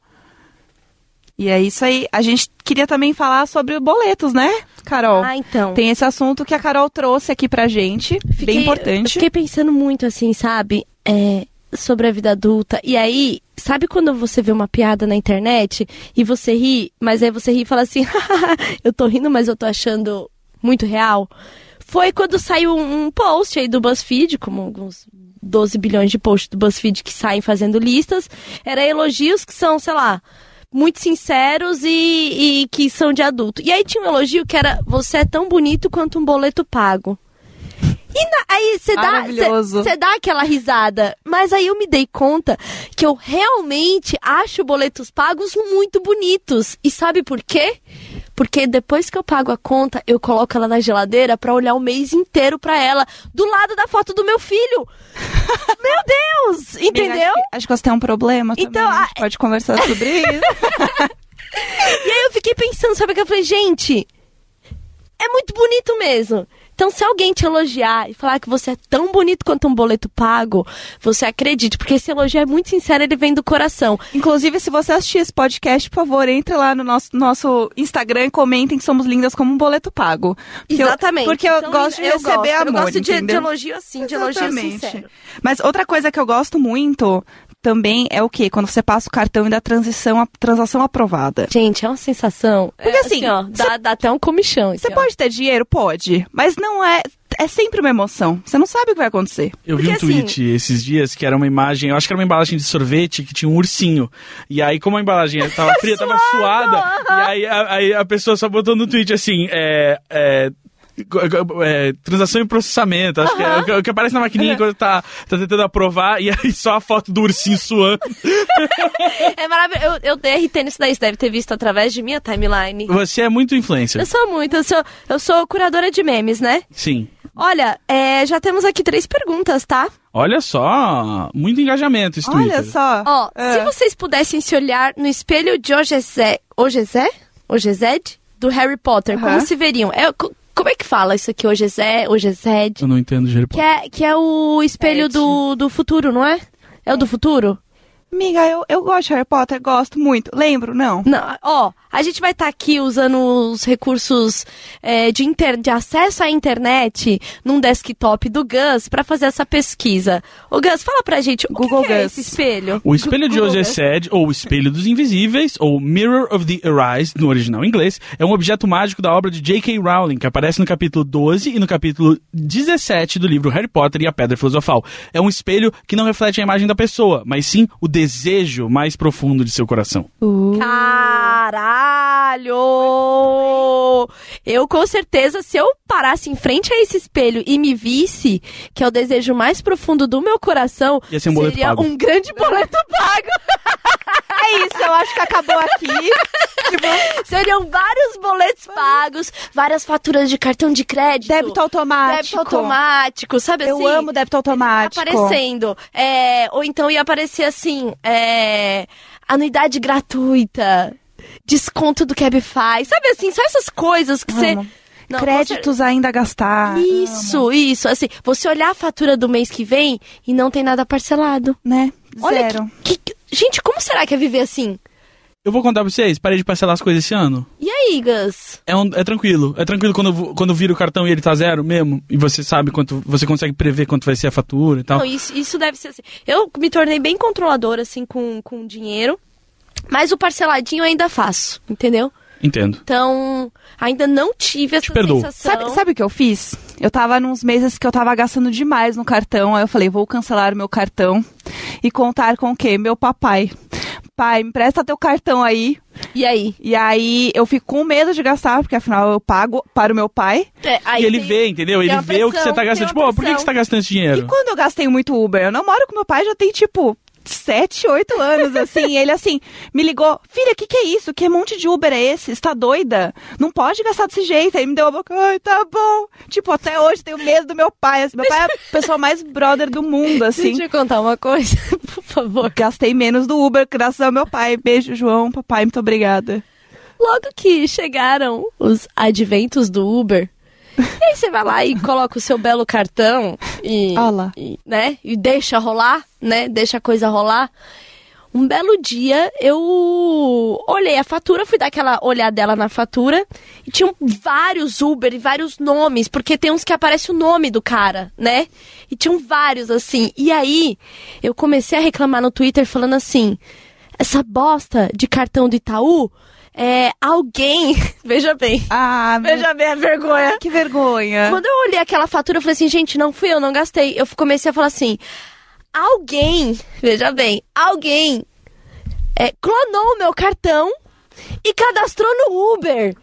E é isso aí. A gente queria também falar sobre boletos, né, Carol? Ah, então. Tem esse assunto que a Carol trouxe aqui pra gente, Fiquei- bem eu importante. Fiquei pensando muito assim, sabe? É, sobre a vida adulta. E aí, sabe quando você vê uma piada na internet e você ri, mas aí você ri e fala assim: eu tô rindo, mas eu tô achando muito real? Foi quando saiu um um post aí do BuzzFeed, como alguns 12 bilhões de posts do BuzzFeed que saem fazendo listas. Era elogios que são, sei lá, muito sinceros e, e que são de adulto. E aí tinha um elogio que era: você é tão bonito quanto um boleto pago. E na- aí você dá, dá aquela risada. Mas aí eu me dei conta que eu realmente acho boletos pagos muito bonitos. E sabe por quê? Porque depois que eu pago a conta, eu coloco ela na geladeira pra olhar o mês inteiro pra ela, do lado da foto do meu filho. Meu Deus! Amiga, Entendeu? Acho que, acho que você tem um problema também. Então, a gente a- pode conversar sobre isso. E aí eu fiquei pensando, sabe o que eu falei, gente, é muito bonito mesmo. Então, se alguém te elogiar e falar que você é tão bonito quanto um boleto pago, você acredite, porque esse elogio é muito sincero, ele vem do coração. Inclusive, se você assistir esse podcast, por favor, entre lá no nosso, nosso Instagram e comentem que somos lindas como um boleto pago. Porque eu- Exatamente. porque eu Então, gosto de eu receber gosto. amor, Eu gosto de, de elogio assim, de elogio sincero. Mas outra coisa que eu gosto muito também é o quê? Quando você passa o cartão e dá transição, a transação aprovada. Gente, é uma sensação. Porque é, assim, ó, dá, dá até um comichão. Você pode ter dinheiro? Pode. Mas não é. É sempre uma emoção. Você não sabe o que vai acontecer. Eu vi Porque, um tweet esses dias que era uma imagem, eu acho que era uma embalagem de sorvete que tinha um ursinho. E aí, como a embalagem tava fria, tava suada, e aí a, aí a pessoa só botou no tweet assim, é. é é, transação e processamento, acho que é o que- aparece na maquininha quando tá, tá tentando aprovar, e aí só a foto do ursinho suando. É maravilhoso. Eu, eu dei RT nisso daí, você deve ter visto através de minha timeline. Você é muito influencer. Eu sou muito, eu sou, eu sou curadora de memes, né? Sim. Olha, é, já temos aqui três perguntas, tá? Olha só, muito engajamento esse Olha Twitter. só. Ó, É. se vocês pudessem se olhar no espelho de Ogezé, Ogezé? Ogezed? Do Harry Potter, como se veriam? É, como é que fala isso aqui? Ogezé, Ogezed? Eu não entendo Harry Que é, que é o espelho do, do futuro, não é? É o do futuro? Amiga, eu, eu gosto de Harry Potter, gosto muito. Lembro? Não. Não, ó, a gente vai estar aqui usando os recursos é, de, inter- de acesso à internet num desktop do Gus pra fazer essa pesquisa. Ô Gus, fala pra gente, o Google que, que é Gus. esse espelho? O espelho de Google José Gus. Sed, ou o espelho dos invisíveis, ou Mirror of the Arise, no original inglês, é um objeto mágico da obra de J.K. Rowling, que aparece no capítulo 12 e no capítulo 17 do livro Harry Potter e a Pedra Filosofal. É um espelho que não reflete a imagem da pessoa, mas sim o desejo mais profundo de seu coração. Uh. Caralho! Eu com certeza, se eu parasse em frente a esse espelho e me visse, que é o desejo mais profundo do meu coração, um seria pago. um grande boleto pago. É isso, eu acho que acabou aqui. Tipo, Seriam vários boletos pagos, várias faturas de cartão de crédito. débito automático. Débito automático, sabe Eu assim? amo débito automático. aparecendo. É, ou então ia aparecer assim, é, anuidade gratuita, desconto do Cabify, sabe assim, só essas coisas que você... Não, Créditos ainda a gastar. você- Isso, isso, assim, você olhar a fatura do mês que vem e não tem nada parcelado. Né? Olha, Zero. que, que- gente, como será que é viver assim? Eu vou contar pra vocês, parei de parcelar as coisas esse ano. E aí, Gus? É, um- é tranquilo. É tranquilo quando, quando vira o cartão e ele tá zero mesmo. E você sabe quanto. Você consegue prever quanto vai ser a fatura e tal. Não, isso, isso deve ser assim. Eu me tornei bem controladora, assim, com, com dinheiro. Mas o parceladinho eu ainda faço, entendeu? Entendo. Então, ainda não tive essa perdoo. sensação. Sabe, sabe o que eu fiz? Eu tava nos meses que eu tava gastando demais no cartão. Aí eu falei, vou cancelar o meu cartão e contar com o quê? Meu papai. Pai, me empresta teu cartão aí. E aí? E aí eu fico com medo de gastar, porque afinal eu pago para o meu pai. É, aí e ele tem- vê, entendeu? Ele vê o que pressão, você tá gastando. Tipo, ó, por que, que pressão. você tá gastando esse dinheiro? E quando eu gastei muito Uber? Eu namoro com meu pai já tem tipo. Sete, oito anos, assim. Ele, assim, me ligou: Filha, o que, que é isso? Que monte de Uber é esse? Você tá doida? Não pode gastar desse jeito. Aí me deu a boca: Ai, tá bom. Tipo, até hoje tenho medo do meu pai. Assim, meu pai é a pessoa mais brother do mundo, assim. Deixa eu contar uma coisa, por favor. Gastei menos do Uber graças ao meu pai. Beijo, João. Papai, muito obrigada. Logo que chegaram os adventos do Uber, e aí você vai lá e coloca o seu belo cartão e, Ah lá. e, né, e deixa rolar, né? Deixa a coisa rolar. Um belo dia eu olhei a fatura, fui dar aquela olhadela na fatura e tinham vários Uber e vários nomes, porque tem uns que aparece o nome do cara, né? E tinham vários assim. E aí eu comecei a reclamar no Twitter falando assim: essa bosta de cartão do Itaú é alguém. Veja bem. Ah, meu... Veja bem a vergonha. que vergonha. Quando eu olhei aquela fatura, eu falei assim, gente, não fui eu, não gastei. Eu comecei a falar assim, alguém, veja bem, alguém é, clonou o meu cartão e cadastrou no Uber.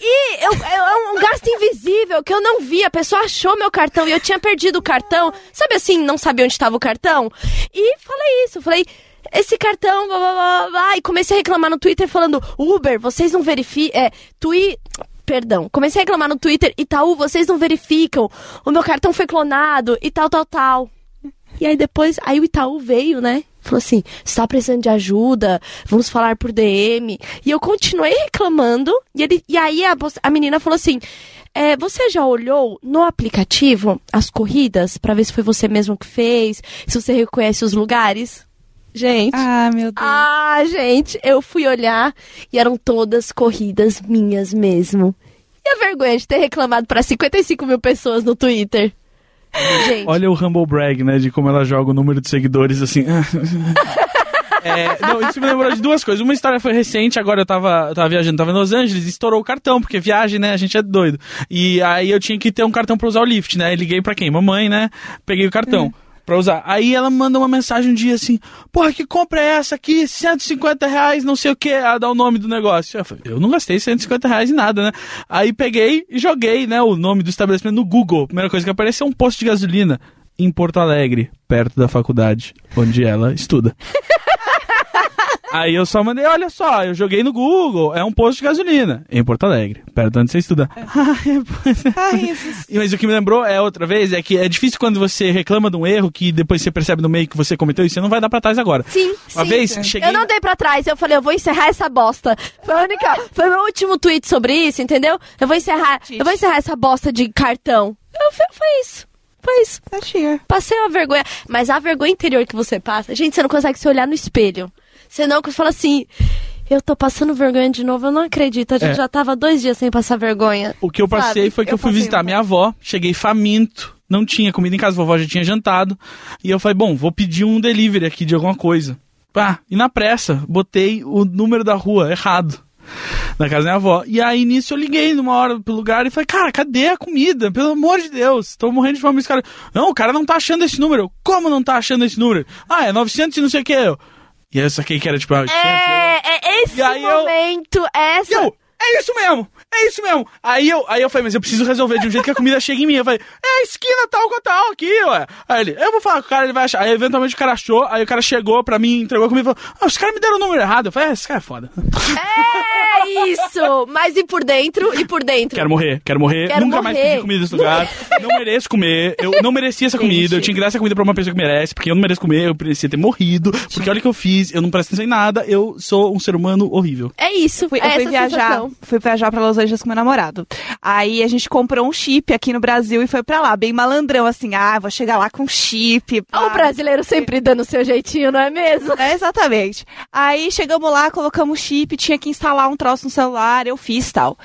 E eu, eu- é um gasto invisível que eu não vi. A pessoa achou meu cartão e eu tinha perdido o cartão. Sabe assim, não sabia onde estava o cartão? E falei isso, falei, esse cartão, blá, blá, blá, blá. E comecei a reclamar no Twitter falando, Uber, vocês não verificam. É, Twi... Perdão, comecei a reclamar no Twitter, Itaú, vocês não verificam. O meu cartão foi clonado e tal, tal, tal. E aí depois, aí o Itaú veio, né? Falou assim, você tá precisando de ajuda, vamos falar por DM. E eu continuei reclamando, e, ele, e aí a, a menina falou assim, é, você já olhou no aplicativo as corridas pra ver se foi você mesmo que fez, se você reconhece os lugares? Gente. Ah, meu Deus. Ah, gente, eu fui olhar e eram todas corridas minhas mesmo. E a vergonha de ter reclamado pra 55 mil pessoas no Twitter. Gente. Olha o Humble Brag, né? De como ela joga o número de seguidores assim. É, não, isso me lembrou de duas coisas. Uma história foi recente, agora eu tava, eu tava viajando, tava em Los Angeles, e estourou o cartão, porque viagem, né? A gente é doido. E aí eu tinha que ter um cartão pra usar o Lyft, né? Liguei pra quem? Mamãe, né? Peguei o cartão. Pra usar. Aí ela manda uma mensagem um dia assim: Porra, que compra é essa aqui? 150 reais, não sei o que. Ela dá o nome do negócio. Eu, falei, eu não gastei 150 reais em nada, né? Aí peguei e joguei, né? O nome do estabelecimento no Google. Primeira coisa que apareceu é um posto de gasolina em Porto Alegre, perto da faculdade onde ela estuda. Aí eu só mandei, olha só, eu joguei no Google, é um posto de gasolina em Porto Alegre, perto de onde você estuda. É, pois é. Ai, Jesus. E, Mas o que me lembrou é outra vez, é que é difícil quando você reclama de um erro que depois você percebe no meio que você cometeu e você não vai dar pra trás agora. Sim, Uma sim. vez, cheguei... Eu não dei pra trás, eu falei, eu vou encerrar essa bosta. Foi a única. Foi meu último tweet sobre isso, entendeu? Eu vou encerrar. Eu vou encerrar essa bosta de cartão. Eu, foi, foi isso. Foi isso. Tá cheia. Passei uma vergonha. Mas a vergonha interior que você passa, gente, você não consegue se olhar no espelho. Você não fala assim. Eu tô passando vergonha de novo, eu não acredito. A gente É. já tava dois dias sem passar vergonha. O que eu passei Sabe? foi que eu, Eu fui passei visitar um minha avó, cheguei faminto, não tinha comida em casa, a vovó já tinha jantado. E eu falei, bom, vou pedir um delivery aqui de alguma coisa. Pá, e na pressa, botei o número da rua errado. Na casa da minha avó. E aí, nisso, eu liguei numa hora pro lugar e falei, cara, cadê a comida? Pelo amor de Deus, tô morrendo de fome. Esse cara, não, o cara não tá achando esse número. Eu, Como não tá achando esse número? Ah, é 900 e não sei o que. Eu, e aí eu saquei que era tipo, ah, 800. É, é esse E aí eu- momento, essa. Eu, é isso mesmo, é isso mesmo. Aí eu, aí eu falei, mas eu preciso resolver de um jeito que a comida chegue em mim. Eu falei, é a esquina tal com tal aqui, ué. Aí ele, eu vou falar com o cara, ele vai achar. Aí eventualmente o cara achou, aí o cara chegou pra mim, entregou a comida e falou, ah, os caras me deram o número errado. Eu falei, é, esse cara é foda. É isso! Mas e por dentro? E por dentro? Quero morrer, quero morrer. Quero Nunca mais morrer. pedi comida nesse lugar. não mereço comer. Eu não merecia essa comida. Eu tinha que dar essa comida pra uma pessoa que merece, porque eu não mereço comer, eu merecia ter morrido. Porque olha o que eu fiz, eu não presto atenção em nada, eu sou um ser humano horrível. É isso. Fui, é eu fui essa viajar, sensação. Fui viajar pra Los Angeles com meu namorado. Aí a gente comprou um chip aqui no Brasil e foi pra lá, bem malandrão, assim, ah, vou chegar lá com chip. Pá, o brasileiro sempre dando o seu jeitinho, não é mesmo? É, exatamente. Aí chegamos lá, colocamos chip, tinha que instalar um troço no celular, eu fiz tal.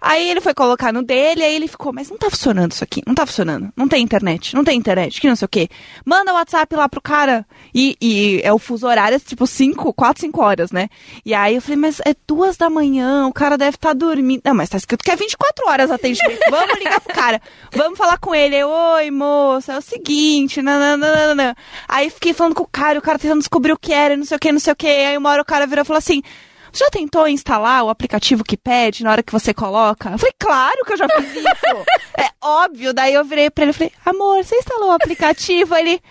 Aí ele foi colocar no dele, aí ele ficou, mas não tá funcionando isso aqui, não tá funcionando, não tem internet, não tem internet, que não sei o quê. Manda o WhatsApp lá pro cara, e, e é o fuso horário, é tipo 5, 4, 5 horas, né? E aí eu falei, mas é duas da manhã, o cara deve estar dormindo. Não, mas tá escrito que é 24 horas atendimento, vamos ligar pro cara, vamos falar com ele. Eu, Oi, moça, é o seguinte, nananana. Aí fiquei falando com o cara, o cara tentando descobrir o que era, não sei o que, não sei o que. Aí uma hora o cara virou e falou assim, você já tentou instalar o aplicativo que pede na hora que você coloca? Eu falei, claro que eu já fiz isso. é óbvio. Daí eu virei pra ele e falei, amor, você instalou o aplicativo? Aí ele,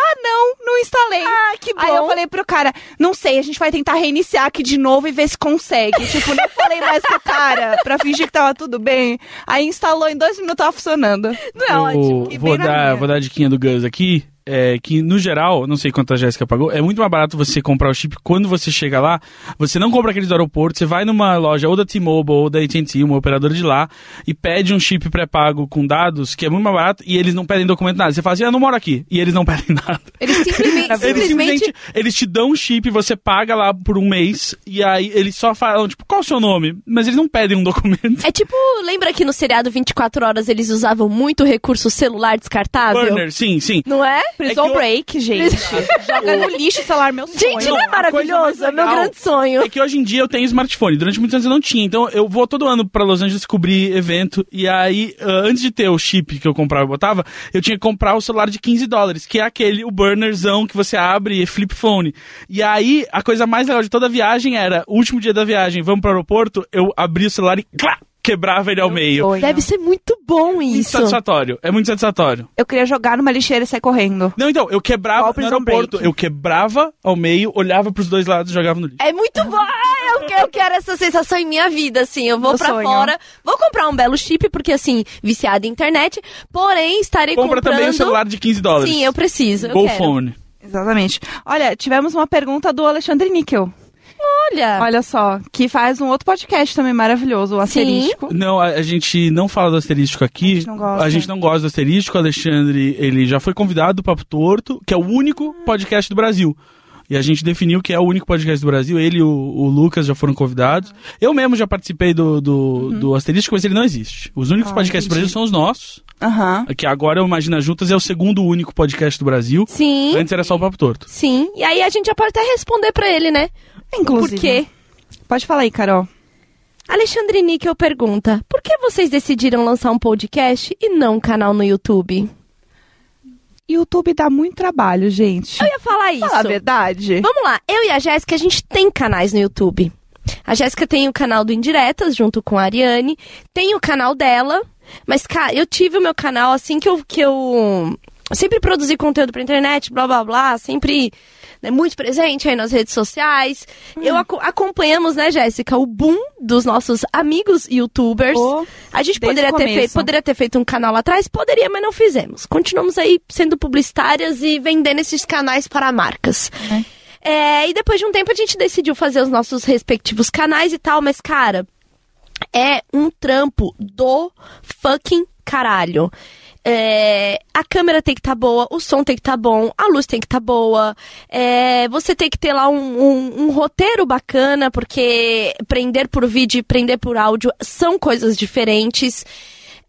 ah, não, não instalei. Ah, que bom. Aí eu falei pro cara, não sei, a gente vai tentar reiniciar aqui de novo e ver se consegue. tipo, não falei mais com o cara pra fingir que tava tudo bem. Aí instalou em dois minutos, tava funcionando. Não é eu ótimo. E vou dar, vou dar a diquinha do Gus aqui. É que, no geral, não sei quanto a Jéssica pagou, é muito mais barato você comprar o chip quando você chega lá. Você não compra aqueles do aeroporto, você vai numa loja ou da T-Mobile ou da AT&T, uma operadora de lá, e pede um chip pré-pago com dados, que é muito mais barato, e eles não pedem documento nada. Você fala assim, eu não moro aqui. E eles não pedem nada. Eles simplesmente, Eles simplesmente simplesmente, eles te dão um chip, você paga lá por um mês, e aí eles só falam, tipo, qual é o seu nome? Mas eles não pedem um documento. É tipo, lembra que no seriado 24 horas eles usavam muito recurso celular descartável? Burner, sim, sim. Não é? Prison É que eu- Break, gente. Joga no lixo o celular, meu sonho. Gente, não é coisa mais maravilhoso? É meu grande sonho. É que hoje em dia eu tenho smartphone. Durante muitos anos eu não tinha. Então eu vou todo ano pra Los Angeles cobrir evento. E aí, ah, antes de ter o chip que eu comprava e botava, eu tinha que comprar o celular de 15 dólares, que é aquele, o burnerzão que você abre e flip phone. E aí, a coisa mais legal de toda a viagem era, o último dia da viagem, vamos pro aeroporto, eu abri o celular e clá, quebrava ele ao meio. Sonho. Deve ser muito bom Muito isso. satisfatório. É muito satisfatório. Eu queria jogar numa lixeira e sair correndo. Não, então, eu quebrava Igual no Prison aeroporto. Break. Eu quebrava ao meio, olhava pros dois lados e jogava no lixo. É muito bom. Ah, Eu, que- eu quero essa sensação em minha vida, assim. Eu vou Meu pra sonho. fora, vou comprar um belo chip, porque assim, viciada em internet, porém estarei Compra comprando... também o celular de 15 dólares. Sim, eu preciso, eu Go quero. phone. Exatamente. Olha, tivemos uma pergunta do Alexandre Níquel. Olha, Olha só, que faz um outro podcast também maravilhoso, o Asterístico. Não, a, a gente não fala do asterístico aqui. A gente não gosta. A gente não gosta do asterístico. O Alexandre, ele já foi convidado do Papo Torto, que é o único podcast do Brasil. E a gente definiu que é o único podcast do Brasil. Ele e o, o Lucas já foram convidados. Eu mesmo já participei do, do, do asterístico, mas ele não existe. Os únicos Ah, podcasts do entendi. Brasil são os nossos. Aham. Que agora o Imagina Juntas é o segundo único podcast do Brasil. sim, Antes era só o Papo Torto. sim. E aí a gente já pode até responder pra ele, né? Inclusive. Por quê? Pode falar aí, Carol. Alexandre Níquel pergunta: por que vocês decidiram lançar um podcast e não um canal no YouTube? YouTube dá muito trabalho, gente. Eu ia falar isso. Fala a verdade. Vamos lá, eu e a Jéssica, a gente tem canais no YouTube. A Jéssica tem o canal do Indiretas, junto com a Ariane. Tem o canal dela. Mas, cara, eu tive o meu canal assim que eu, que eu sempre produzi conteúdo pra internet, blá blá blá, sempre né, muito presente aí nas redes sociais. Eu aco- acompanhamos, né, Jéssica, o boom dos nossos amigos youtubers. Oh, a gente poderia ter, feito, poderia ter feito um canal lá atrás? Poderia, mas não fizemos. Continuamos aí sendo publicitárias e vendendo esses canais para marcas. É, e depois de um tempo a gente decidiu fazer os nossos respectivos canais e tal, mas, cara, é um trampo do fucking caralho. É, a câmera tem que estar boa, o som tem que estar bom, a luz tem que estar boa, é, você tem que ter lá um, um- um roteiro bacana, porque prender por vídeo e prender por áudio são coisas diferentes.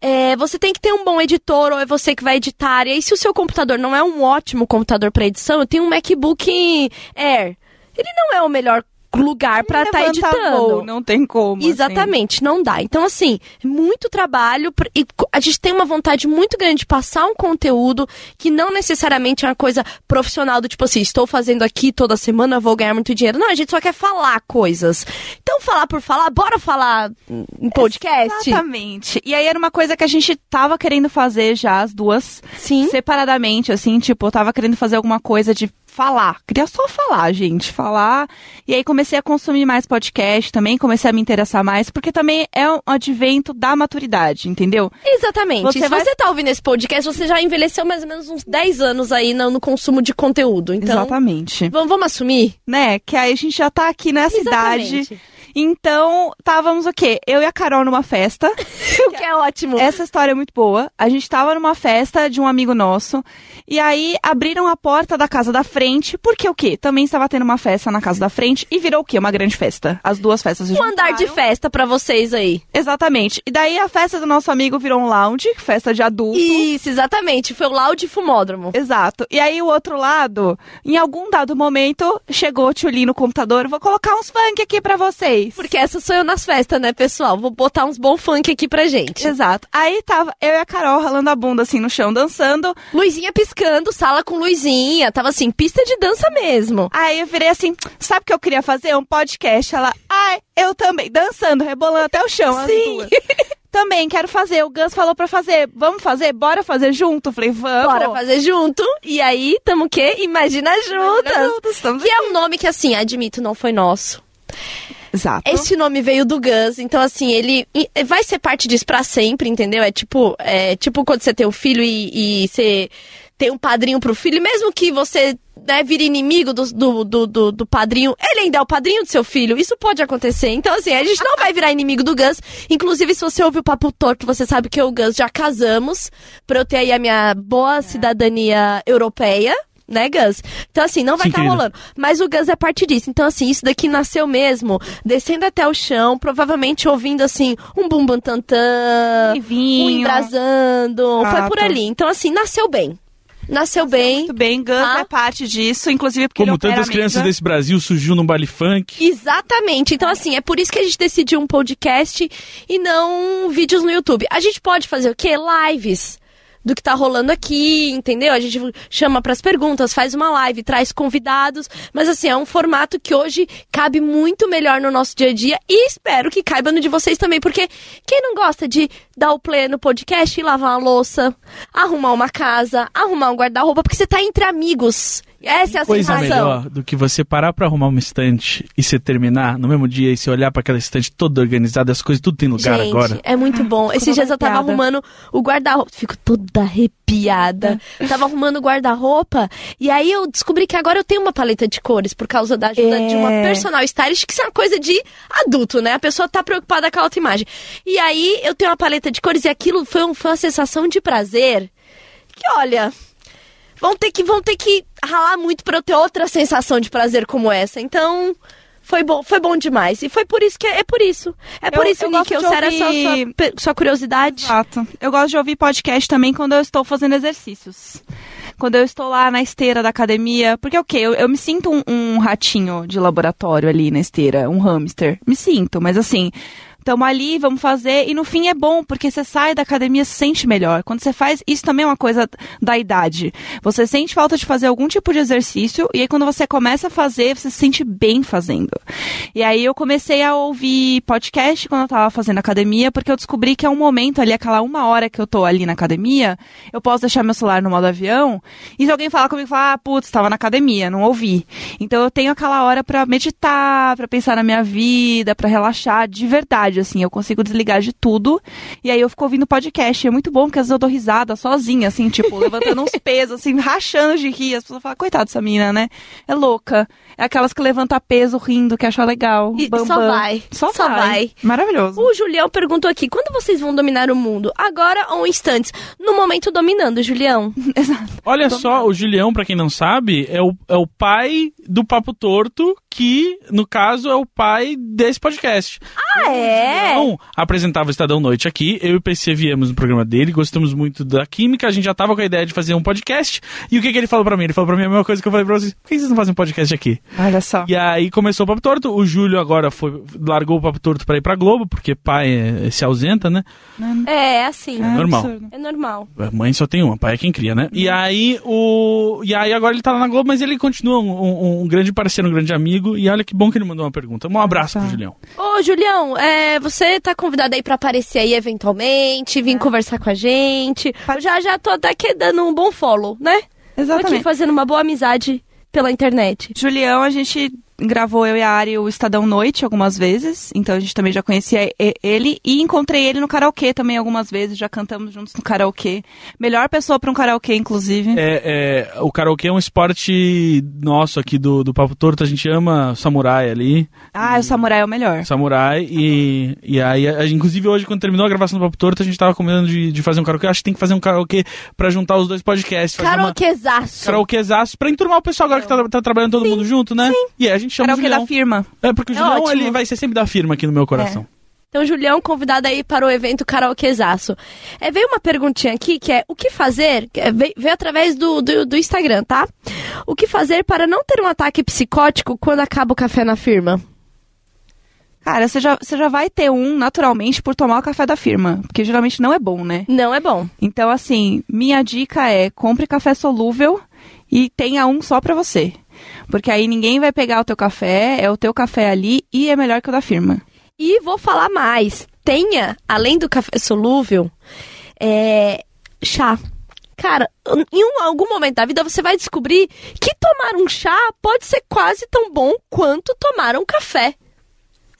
É, você tem que ter um bom editor, ou é você que vai editar. E aí, se o seu computador não é um ótimo computador para edição, eu tenho um MacBook Air. Ele não é o melhor lugar pra estar tá editando. voo, não tem como. assim. Exatamente, não dá. Então, assim, muito trabalho. E a gente tem uma vontade muito grande de passar um conteúdo que não necessariamente é uma coisa profissional do tipo assim, estou fazendo aqui toda semana, vou ganhar muito dinheiro. Não, a gente só quer falar coisas. Então, falar por falar, bora falar em podcast? Exatamente. E aí era uma coisa que a gente tava querendo fazer já, as duas, Sim. separadamente, assim, tipo, eu tava querendo fazer alguma coisa de falar. Queria só falar, gente, falar. E aí comecei a consumir mais podcast também, comecei a me interessar mais, porque também é um advento da maturidade, entendeu? Exatamente. Você Se vai- você tá ouvindo esse podcast, você já envelheceu mais ou menos uns 10 anos aí no, no consumo de conteúdo. Então, Exatamente. vamos, vamos assumir? Né? Que aí a gente já tá aqui nessa idade. Então, estávamos o quê? Eu e a Carol numa festa. O que é ótimo. Essa história é muito boa. A gente tava numa festa de um amigo nosso. E aí abriram a porta da casa da frente. Porque o quê? Também estava tendo uma festa na casa da frente. E virou o quê? Uma grande festa. As duas festas se Um andar de juntaram. festa pra vocês aí. Exatamente. E daí a festa do nosso amigo virou um lounge, festa de adulto. Isso, exatamente. Foi o Loud Fumódromo. Exato. E aí o outro lado, em algum dado momento, chegou o Tchuli no computador. Vou colocar uns funk aqui pra vocês. Porque essa sou eu nas festas, né, pessoal? Vou botar uns bom funk aqui pra gente. Exato. Aí tava eu e a Carol ralando a bunda assim no chão, dançando. Luizinha piscando, sala com Luizinha. Tava assim, pista de dança mesmo. Aí eu virei assim, sabe o que eu queria fazer? Um podcast. Ela, ai, eu também, dançando, rebolando até o chão, as Sim. duas. Também quero fazer. O Gus falou pra fazer. Vamos fazer? Bora fazer junto? Eu Falei, vamos. Bora fazer junto. E aí, tamo o quê? Imagina juntas. Imagina juntas, Que é um nome que, assim, admito, não foi nosso. Exato. Esse nome veio do Gus, então assim, ele vai ser parte disso pra sempre, entendeu? É tipo, é tipo quando você tem um filho e, e você tem um padrinho pro filho, mesmo que você né, vire inimigo do, do, do, do, do padrinho, ele ainda é o padrinho do seu filho, isso pode acontecer. Então assim, a gente não vai virar inimigo do Gus. Inclusive, se você ouve o Papo Torto, você sabe que eu e o Gus já casamos, pra eu ter aí a minha boa cidadania europeia. Né, Gus? Então, assim, não vai estar querida. rolando. Mas o Gus é parte disso. Então, assim, isso daqui nasceu mesmo, descendo até o chão, provavelmente ouvindo, assim, um bumbum tantã, E um vinho. embrasando. Foi por Exato. ali. Então, assim, nasceu bem. Nasceu bem. Muito bem, Gus Ah. é parte disso, inclusive porque Como opera tantas crianças desse Brasil surgiu num baile funk. Exatamente. Então, assim, é por isso que a gente decidiu um podcast e não vídeos no YouTube. A gente pode fazer o quê? Lives. Do que tá rolando aqui, entendeu? A gente chama pras perguntas, faz uma live, traz convidados. Mas, assim, é um formato que hoje cabe muito melhor no nosso dia a dia e espero que caiba no de vocês também. Porque quem não gosta de dar o play no podcast e lavar uma louça, arrumar uma casa, arrumar um guarda-roupa, porque você tá entre amigos. Essa é a Coisa sensação. melhor do que você parar pra arrumar uma estante e você terminar no mesmo dia e você olhar pra aquela estante toda organizada, as coisas tudo tem lugar Gente, agora. é muito bom. Esses dias eu tava arrumando o guarda-roupa. Fico toda arrepiada. tava arrumando o guarda-roupa. E aí eu descobri que agora eu tenho uma paleta de cores por causa da ajuda É. de uma personal stylist, que isso é uma coisa de adulto, né? A pessoa tá preocupada com a autoimagem. E aí eu tenho uma paleta de cores e aquilo foi, um- foi uma sensação de prazer. Que olha. Vão ter que, vão ter que ralar muito pra eu ter outra sensação de prazer como essa. Então, foi bom, foi bom demais. E foi por isso que é, é por isso. É por Eu- isso, eu Nick, gosto eu de sério essa ouvir- sua, sua curiosidade. Exato. Eu gosto de ouvir podcast também quando eu estou fazendo exercícios. Quando eu estou lá na esteira da academia. Porque o quê? Eu, eu me sinto um, um ratinho de laboratório ali na esteira, um hamster. Me sinto, mas assim. Estamos ali, vamos fazer, e no fim é bom, porque você sai da academia se sente melhor. Quando você faz, isso também é uma coisa da idade. Você sente falta de fazer algum tipo de exercício, e aí quando você começa a fazer, você se sente bem fazendo. E aí eu comecei a ouvir podcast quando eu tava fazendo academia, porque eu descobri que é um momento ali, aquela uma hora que eu tô ali na academia, eu posso deixar meu celular no modo avião, e se alguém falar comigo, falar, ah, putz, tava na academia, não ouvi. Então eu tenho aquela hora pra meditar, pra pensar na minha vida, pra relaxar de verdade, assim, eu consigo desligar de tudo, e aí eu fico ouvindo podcast, é muito bom, porque às vezes eu dou risada sozinha, assim, tipo, levantando uns pesos, assim, rachando de rir, as pessoas falam, coitada dessa menina, né? É louca. É aquelas que levanta peso rindo, que acha legal. E Bam, só bam. vai. Só, Só vai. vai. Maravilhoso. O Julião perguntou aqui: quando vocês vão dominar o mundo? Agora ou instantes? No momento dominando, Julião. Exato. Olha só, o Julião, pra quem não sabe, é o, é o pai do Papo Torto, que, no caso, é o pai desse podcast. Ah, é? Então, apresentava o Estadão Noite aqui, eu e o PC viemos no programa dele, gostamos muito da química, a gente já tava com a ideia de fazer um podcast, e o que, que ele falou pra mim? Ele falou pra mim a mesma coisa que eu falei pra vocês, por que vocês não fazem um podcast aqui? Olha só. E aí começou o Papo Torto, o Júlio agora foi, largou o Papo Torto pra ir pra Globo, porque pai é- se ausenta, né? É, é assim. É normal. absurdo. É normal. A Mãe só tem uma, pai é quem cria, né? E aí o. E aí agora ele tá lá na Globo, mas ele continua um, um- um grande parceiro, um grande amigo. E olha que bom que ele mandou uma pergunta. Um abraço pro Tá. Julião. Ô, Julião, é, você tá convidado aí pra aparecer aí eventualmente, vir conversar com a gente. Eu já já tô até aqui dando um bom follow, né? Tô aqui Exatamente. fazendo uma boa amizade pela internet. Julião, a gente gravou eu e a Ari o Estadão Noite algumas vezes, então a gente também já conhecia e- ele e encontrei ele no karaokê também algumas vezes, já cantamos juntos no karaokê. Melhor pessoa pra um karaokê, inclusive. É, é, o karaokê é um esporte nosso aqui do, do Papo Torto. A gente ama samurai ali. Ah, o Samurai é o melhor. Samurai. E, e aí, a- inclusive hoje, quando terminou a gravação do Papo Torto, a gente tava combinando de, de fazer um karaokê. Acho que tem que fazer um karaokê pra juntar os dois podcasts. Fazer uma Karaokezaço. karaokezaço pra enturmar o pessoal agora que tá, tá trabalhando todo mundo junto, né? E aí a gente chama o Julião. da firma. É, porque o É Julião ótimo. ele vai ser sempre da firma aqui no meu coração. Então, Julião, convidado aí para o evento Karaokezaço. É, veio uma perguntinha aqui que é o que fazer, que é, veio, veio através do, do, do Instagram, tá? O que fazer para não ter um ataque psicótico quando acaba o café na firma? Cara, você já, você já vai ter um naturalmente por tomar o café da firma, porque geralmente não é bom, né? Não é bom. Então, assim, minha dica é compre café solúvel e tenha um só pra você. Porque aí ninguém vai pegar o teu café, é o teu café ali e é melhor que o da firma. E vou falar mais. Tenha, além do café solúvel, é, chá. Cara, em um- algum momento da vida você vai descobrir que tomar um chá pode ser quase tão bom quanto tomar um café.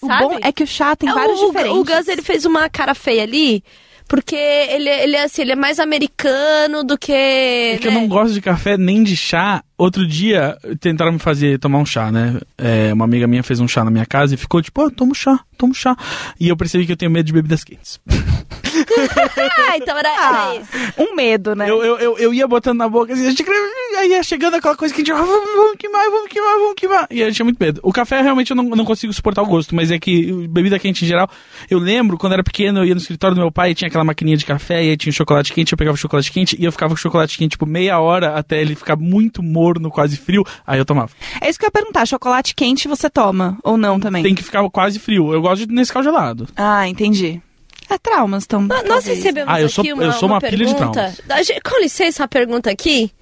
O Sabe? bom é que o chá tem É, vários o, diferentes. O Gus, ele fez uma cara feia ali, porque ele, ele, é assim, ele é mais americano do que... É que eu né? não gosto de café nem de chá. Outro dia tentaram me fazer tomar um chá, né? É, uma amiga minha fez um chá na minha casa e ficou tipo, ah, toma chá, toma chá. E eu percebi que eu tenho medo de bebidas quentes. Ah, então era, era isso. Um medo, né? Eu, eu, eu, eu ia botando na boca assim, a gente, aí ia chegando aquela coisa que a gente, ah, vamos, vamos queimar, vamos queimar, vamos queimar. E eu tinha muito medo. O café realmente eu não, não consigo suportar o gosto, mas é que bebida quente em geral. Eu lembro quando era pequeno, eu ia no escritório do meu pai e tinha aquela maquininha de café e aí tinha o chocolate quente, eu pegava o chocolate quente e eu ficava com o chocolate quente tipo meia hora até ele ficar muito morno, quase frio. Aí eu tomava. É isso que eu ia perguntar. Chocolate quente você toma ou não também? Tem que ficar quase frio. Eu gosto de Nescau gelado. Ah, entendi. É traumas, então. Nós talvez. recebemos Ah, eu sou- aqui uma, eu sou uma pilha de pergunta. traumas. Com licença, uma pergunta aqui.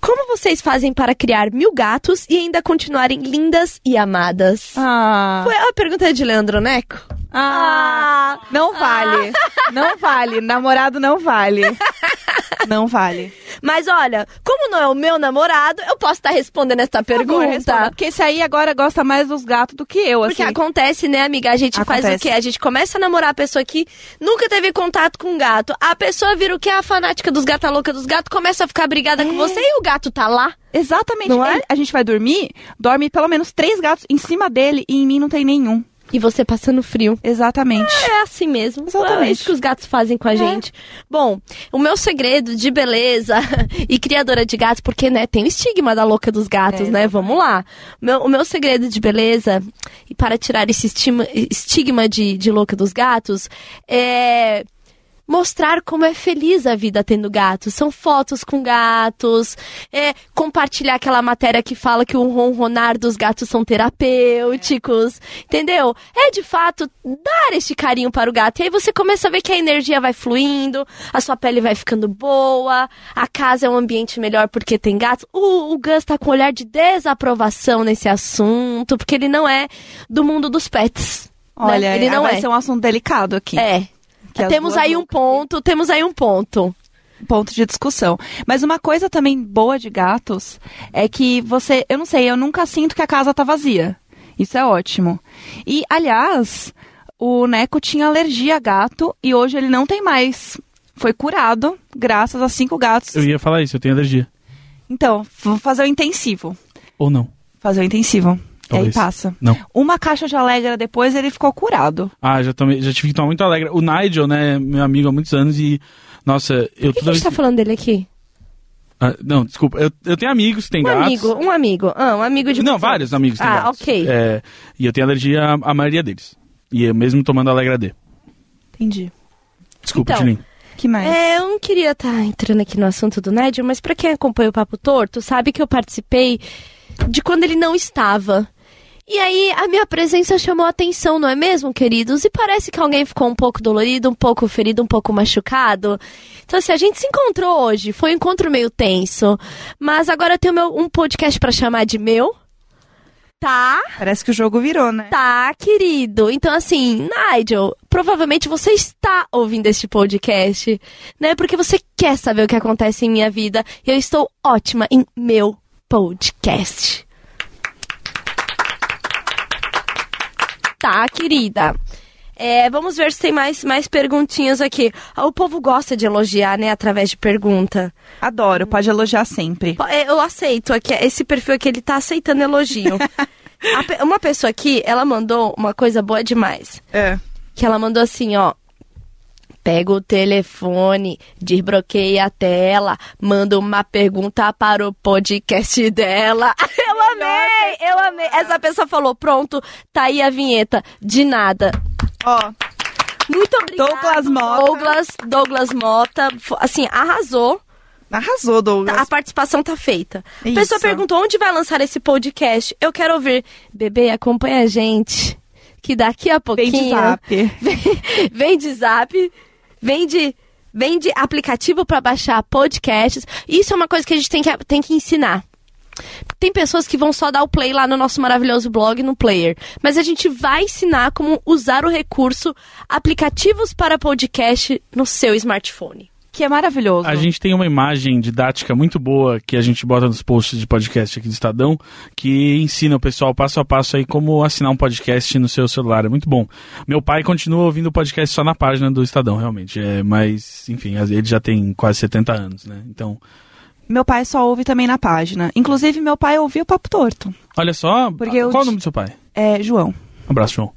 Como vocês fazem para criar mil gatos e ainda continuarem lindas e amadas? Ah, Foi a pergunta de Leandro Neco? ah, não vale. Não vale. Namorado não vale. Não vale. Mas olha, como não é o meu namorado, eu posso estar respondendo essa favor, pergunta. responda, Porque esse aí agora gosta mais dos gatos do que eu, Porque assim. acontece, né, amiga? A gente faz o Acontece. quê? A gente começa a namorar a pessoa que nunca teve contato com um gato. A pessoa vira o quê? A fanática dos gatos, a louca dos gatos, começa a ficar brigada com você e o gato tá lá. Exatamente. Não é? A gente vai dormir, dorme pelo menos três gatos em cima dele e em mim não tem nenhum. E você passando frio. Exatamente. É assim mesmo. Exatamente. É isso que os gatos fazem com a gente. Bom, o meu segredo de beleza e criadora de gatos, porque, né, tem o estigma da louca dos gatos, É, né? Vamos lá. Meu- o meu segredo de beleza, e para tirar esse estima- estigma de, de louca dos gatos, é mostrar como é feliz a vida tendo gatos. São fotos com gatos, é compartilhar aquela matéria que fala que o ronronar dos gatos são terapêuticos, entendeu? É de fato dar este carinho para o gato. E aí você começa a ver que a energia vai fluindo, a sua pele vai ficando boa, a casa é um ambiente melhor porque tem gatos. O, o Gus tá com um olhar de desaprovação nesse assunto, porque ele não é do mundo dos pets. né? Olha, ele não vai é. ser um assunto delicado aqui. É. Que as temos duas aí um ponto, temos aí um ponto. ponto de discussão. Mas uma coisa também boa de gatos é que você, eu não sei, eu nunca sinto que a casa tá vazia. Isso é ótimo. E, aliás, o Neco tinha alergia a gato e hoje ele não tem mais. Foi curado graças a cinco gatos. Eu ia falar isso, eu tenho alergia. Então, vou fazer o intensivo. Ou não. Fazer o intensivo. E aí Talvez. passa. Não. Uma caixa de Alegra depois ele ficou curado. Ah, já, tomei, já tive que tomar muito alegre. O Nigel, né, meu amigo há muitos anos e. Nossa, eu Por que, que toda a gente tá falando dele aqui? Ah, não, desculpa. Eu, eu tenho amigos que têm Um gatos. amigo, um amigo. Ah, um amigo de Não, você. vários amigos têm Ah, gatos. ok. É, e eu tenho alergia à, à maioria deles. E eu mesmo tomando Alegra D. Entendi. Desculpa, Então, Tilin. que mais? É, eu não queria estar entrando aqui no assunto do Nigel, mas pra quem acompanha o Papo Torto, sabe que eu participei de quando ele não estava. E aí a minha presença chamou a atenção, não é mesmo, queridos? E parece que alguém ficou um pouco dolorido, um pouco ferido, um pouco machucado. Então, assim, a gente se encontrou hoje. Foi um encontro meio tenso. Mas agora eu tenho meu- um podcast pra chamar de meu. Tá? Parece que o jogo virou, né? Tá, querido. Então, assim, Nigel, provavelmente você está ouvindo este podcast, né? Porque você quer saber o que acontece em minha vida. E eu estou ótima em meu podcast. Tá, querida. É, vamos ver se tem mais, mais perguntinhas aqui. Ah, O povo gosta de elogiar, né? Através de pergunta. Adoro, pode elogiar sempre. É, Eu aceito aqui, esse perfil aqui, ele tá aceitando elogio. A uma pessoa aqui, ela mandou uma coisa boa demais. É. Que ela mandou assim, ó. Pega o telefone, desbloqueia a tela, manda uma pergunta para o podcast dela. Eu amei, eu amei. Essa pessoa falou, pronto, tá aí a vinheta. De nada. Ó, Muito obrigada. Douglas Mota. Douglas, Douglas Mota. Assim, arrasou. arrasou, Douglas. Tá, a participação tá feita. A Isso. pessoa perguntou onde vai lançar esse podcast. Eu quero ouvir. Bebê, acompanha a gente. Que daqui a Vem pouquinho. de zap. Vem, vem de zap. Vem de. Vem de aplicativo para baixar podcasts. Isso é uma coisa que a gente tem que, tem que ensinar. Tem pessoas que vão só dar o play lá no nosso maravilhoso blog, no player. Mas a gente vai ensinar como usar o recurso aplicativos para podcast no seu smartphone. Que é maravilhoso. A gente tem uma imagem didática muito boa que a gente bota nos posts de podcast aqui do Estadão, que ensina o pessoal passo a passo aí como assinar um podcast no seu celular. É muito bom. Meu pai continua ouvindo o podcast só na página do Estadão, realmente. É, mas, enfim, ele já tem quase 70 anos, né? Então, Meu pai só ouve também na página. Inclusive, meu pai ouviu o Papo Torto. olha só. Porque qual o te- nome do seu pai? É, João. Um abraço, João.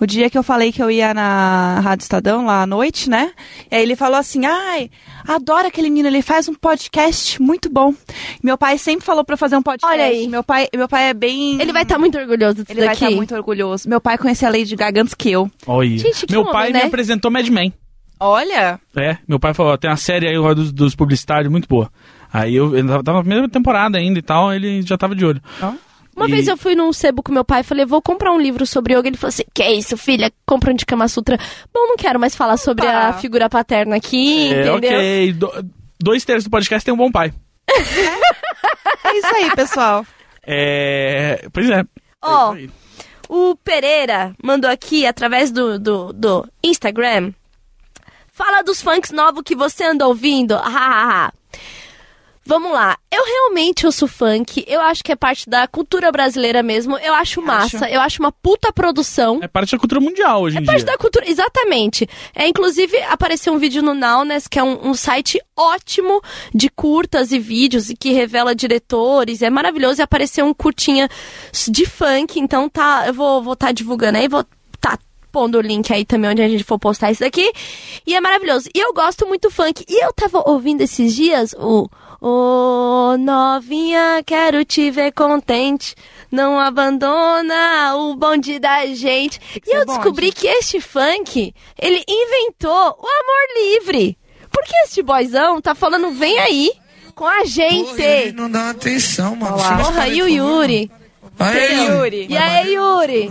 O dia que eu falei que eu ia na Rádio Estadão, lá à noite, né? E aí ele falou assim, ai, adoro aquele menino, ele faz um podcast muito bom. Meu pai sempre falou pra eu fazer um podcast. Olha aí. Meu pai, meu pai é bem... Ele vai estar muito orgulhoso disso Ele vai daqui. estar muito orgulhoso. Meu pai conhecia a Lady Gaga antes que eu. Olha. Gente, que Meu homem, pai né? me apresentou Mad Men. Olha! É, meu pai falou, tem uma série aí dos, dos publicitários muito boa. Aí eu, ele tava tava na primeira temporada ainda e tal, ele já tava de olho. Uma E- vez eu fui num sebo com meu pai e falei, vou comprar um livro sobre yoga. Ele falou assim, que isso, filha? Compra um de Kama Sutra. Bom, não quero mais falar sobre Opa. a figura paterna aqui, É, entendeu? ok. Do- dois terços do podcast tem um bom pai. É isso aí, pessoal. É. Pois é. Ó, É isso aí. o Pereira mandou aqui, através do, do, do Instagram, fala dos funks novos que você anda ouvindo. Ah, ah, ah. Vamos lá. Eu realmente ouço funk. Eu acho que é parte da cultura brasileira mesmo. Eu acho massa. Eu acho uma puta produção. É parte da cultura mundial hoje em Parte dia. da cultura, exatamente. É, inclusive, apareceu um vídeo no Naunes, que é um, um site ótimo de curtas e vídeos e que revela diretores. É maravilhoso. E apareceu um curtinha de funk. Então tá, eu vou vou tá divulgando aí, vou tá pondo o link aí também onde a gente for postar isso daqui. E é maravilhoso. E eu gosto muito funk. E eu tava ouvindo esses dias o Ô novinha, quero te ver contente. Não abandona o bonde da gente. E eu ser bonde. descobri que este funk, ele inventou o amor livre. Porque este boyzão tá falando, vem aí com a gente. Ele não dá atenção, mano. Porra, e o. Yuri? Aí, Yuri. E aí, Yuri?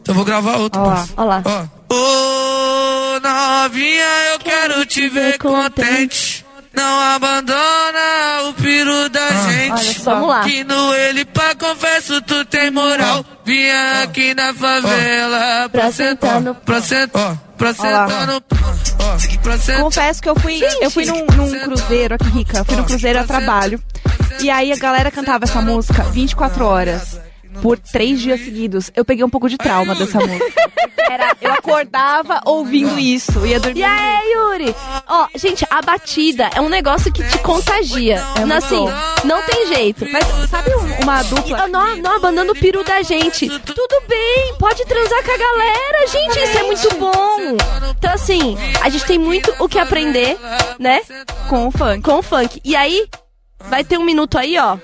Então eu vou gravar outro, Ó lá. Ó. Ô, novinha, eu quero te ver contente. Não abandona o piru da gente. olha só. Vamos lá. Que no ele pra confesso tu tem moral. Vinha aqui na favela pra sentar no pra sentar, no pra sentar. Confesso que eu fui, eu fui num, num cruzeiro aqui, rica. Eu fui num cruzeiro a trabalho. E aí a galera cantava essa música 24 horas. Por três dias seguidos. Eu peguei um pouco de trauma dessa música. Era, eu acordava ouvindo isso. Ia dormir. E aí, Yuri? Ó, gente, a batida é um negócio que te contagia. É assim, bom. não tem jeito. Mas sabe um- uma dupla? Não, não abandona o peru da gente. Tudo bem, pode transar com a galera, gente. Isso é muito bom. Então, assim, a gente tem muito o que aprender, né? Com o funk. Com o funk. E aí, Vai ter um minuto aí, ó.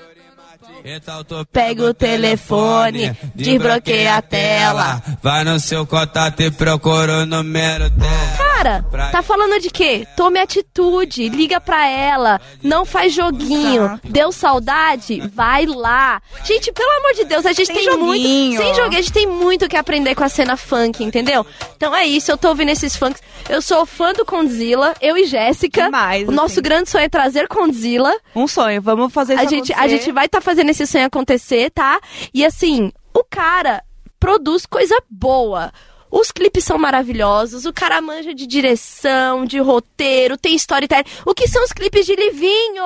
Então tu Pega o telefone, desbloqueia a tela. Vai no seu contato e procura o número dela. Cara, tá falando de quê? Tome atitude, liga pra ela, não faz joguinho. Deu saudade? Vai lá. Gente, pelo amor de Deus, a gente tem joguinho. muito. Sem joguinho, a gente tem muito que aprender com a cena funk, entendeu? Então é isso, eu tô ouvindo esses funks. Eu sou fã do Condzilla, eu e Jéssica. Demais, O nosso assim. grande sonho é trazer Condzilla. Um sonho, vamos fazer isso A gente, a acontecer. gente vai estar fazendo esse sonho acontecer, tá? E assim, o cara produz coisa boa. Os clipes são maravilhosos, o cara manja de direção, de roteiro, tem storytelling. O que são os clipes de Livinho?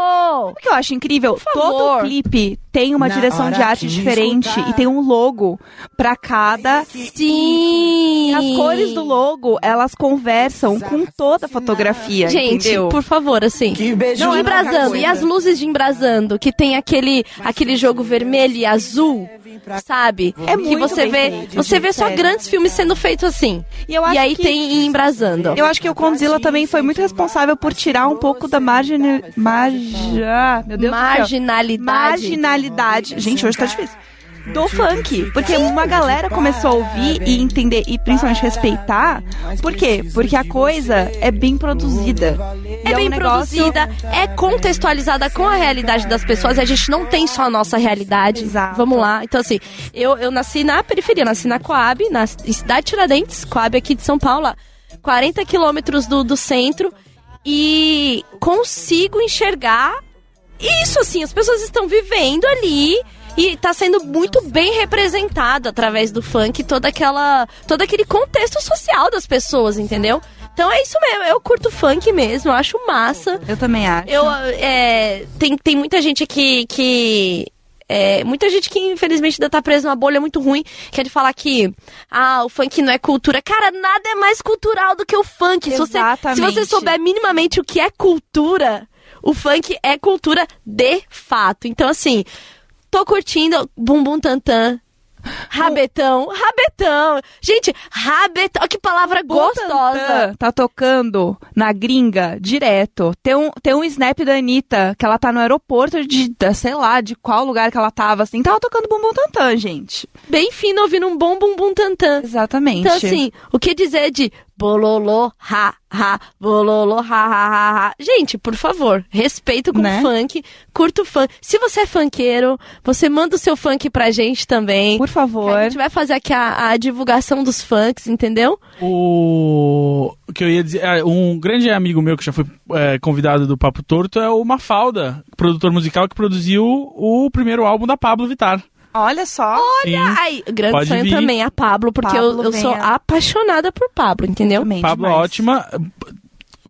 O que eu acho incrível, todo clipe tem uma Na direção de arte que diferente escutar. e tem um logo pra cada. Sim! E as cores do logo, elas conversam com toda a fotografia, Gente, entendeu? por favor, assim. beijo Não, é embrasando. E as luzes de embrasando, que tem aquele, aquele jogo vermelho e azul, sabe? É que muito você vê, feito, você gente, vê só sério. grandes filmes sendo feitos assim. E eu acho aí que- tem em embrasando. Eu acho que o Condzilla também foi muito responsável por tirar um pouco da margin... marja... Meu Deus. Marginalidade. Marginalidade. Gente, hoje tá difícil. Do funk. Porque uma galera começou a ouvir e entender e principalmente respeitar. Por quê? Porque a coisa é bem produzida. É E bem um negócio- produzida, é contextualizada com a realidade das pessoas. A gente não tem só a nossa realidade. Exato. Vamos lá. Então, assim, eu, eu nasci na periferia, nasci na Coab, na em cidade de Tiradentes, Coab aqui de São Paulo, a 40 quilômetros do, do centro. E consigo enxergar isso, assim, as pessoas estão vivendo ali. E tá sendo muito bem representado através do funk toda aquela. todo aquele contexto social das pessoas, entendeu? Então é isso mesmo, eu curto funk mesmo, eu acho massa. Eu também acho. Eu, é, tem, tem muita gente que. que é, muita gente que infelizmente ainda tá presa numa bolha muito ruim, que é de falar que ah, o funk não é cultura. Cara, nada é mais cultural do que o funk. Se você, se Exatamente. você souber minimamente o que é cultura, o funk é cultura de fato. Então, assim, tô curtindo Bumbum Tantan. Rabetão, rabetão. Gente, rabetão, que palavra gostosa. Tá tocando na gringa direto. Tem um, tem um snap da Anitta, que ela tá no aeroporto de, sei lá, de qual lugar que ela tava, assim. Tava tocando Bumbum Tantan, gente. Bem fino ouvindo um bom bumbum tantan. Exatamente. Então, assim, o que dizer de bololô, ha, ha, bololô, ha, ha, ha, ha. Gente, por favor, respeito com Né? o funk, curto o funk. Se você é funkeiro, você manda o seu funk pra gente também. Por favor. A gente vai fazer aqui a, a divulgação dos funks, entendeu? O que eu ia dizer, é, um grande amigo meu que já foi é, convidado do Papo Torto é o Mafalda, produtor musical que produziu o primeiro álbum da Pablo Vittar. Olha só. Sim. Ai, grande Pode sonho vir. também, a Pablo, porque eu, Pablo eu sou venha. apaixonada por Pablo, entendeu? Também, Pablo demais. ótima.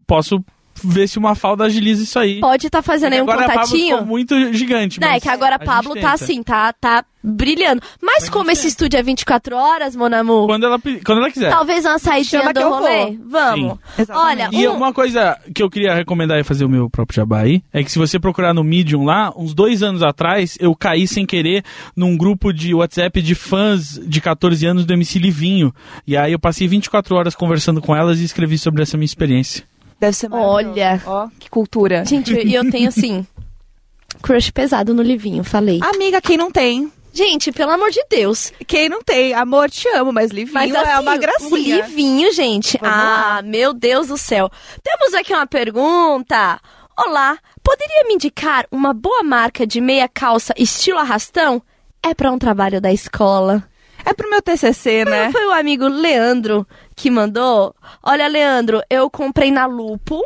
Posso ver se o Mafalda agiliza isso aí. Pode estar fazendo aí um agora contatinho. ficou muito gigante. Não, é que agora a Pablo tá assim, tá, tá brilhando. Mas como esse estúdio é 24 horas, Monamu, Quando ela, quando ela quiser. talvez uma saidinha Chama do que eu rolê. Vamos. Olha, E um- uma coisa que eu queria recomendar e fazer o meu próprio jabá aí, é que se você procurar no Medium lá, uns dois anos atrás, eu caí sem querer num grupo de WhatsApp de fãs de 14 anos do MC Livinho. E aí eu passei 24 horas conversando com elas e escrevi sobre essa minha experiência. Deve ser Olha. Ó, que cultura. Gente, e eu tenho assim. Crush pesado no Livinho, falei. Amiga, quem não tem? Gente, pelo amor de Deus. Quem não tem? Amor, te amo, mas Livinho Mas assim, é uma o gracinha. Livinho, gente. Vamos ah, meu Deus do céu. Temos aqui uma pergunta. Olá, poderia me indicar uma boa marca de meia calça estilo arrastão? É pra um trabalho da escola. É pro meu TCC, né? Foi o amigo Leandro que mandou. Olha, Leandro, eu comprei na Lupo,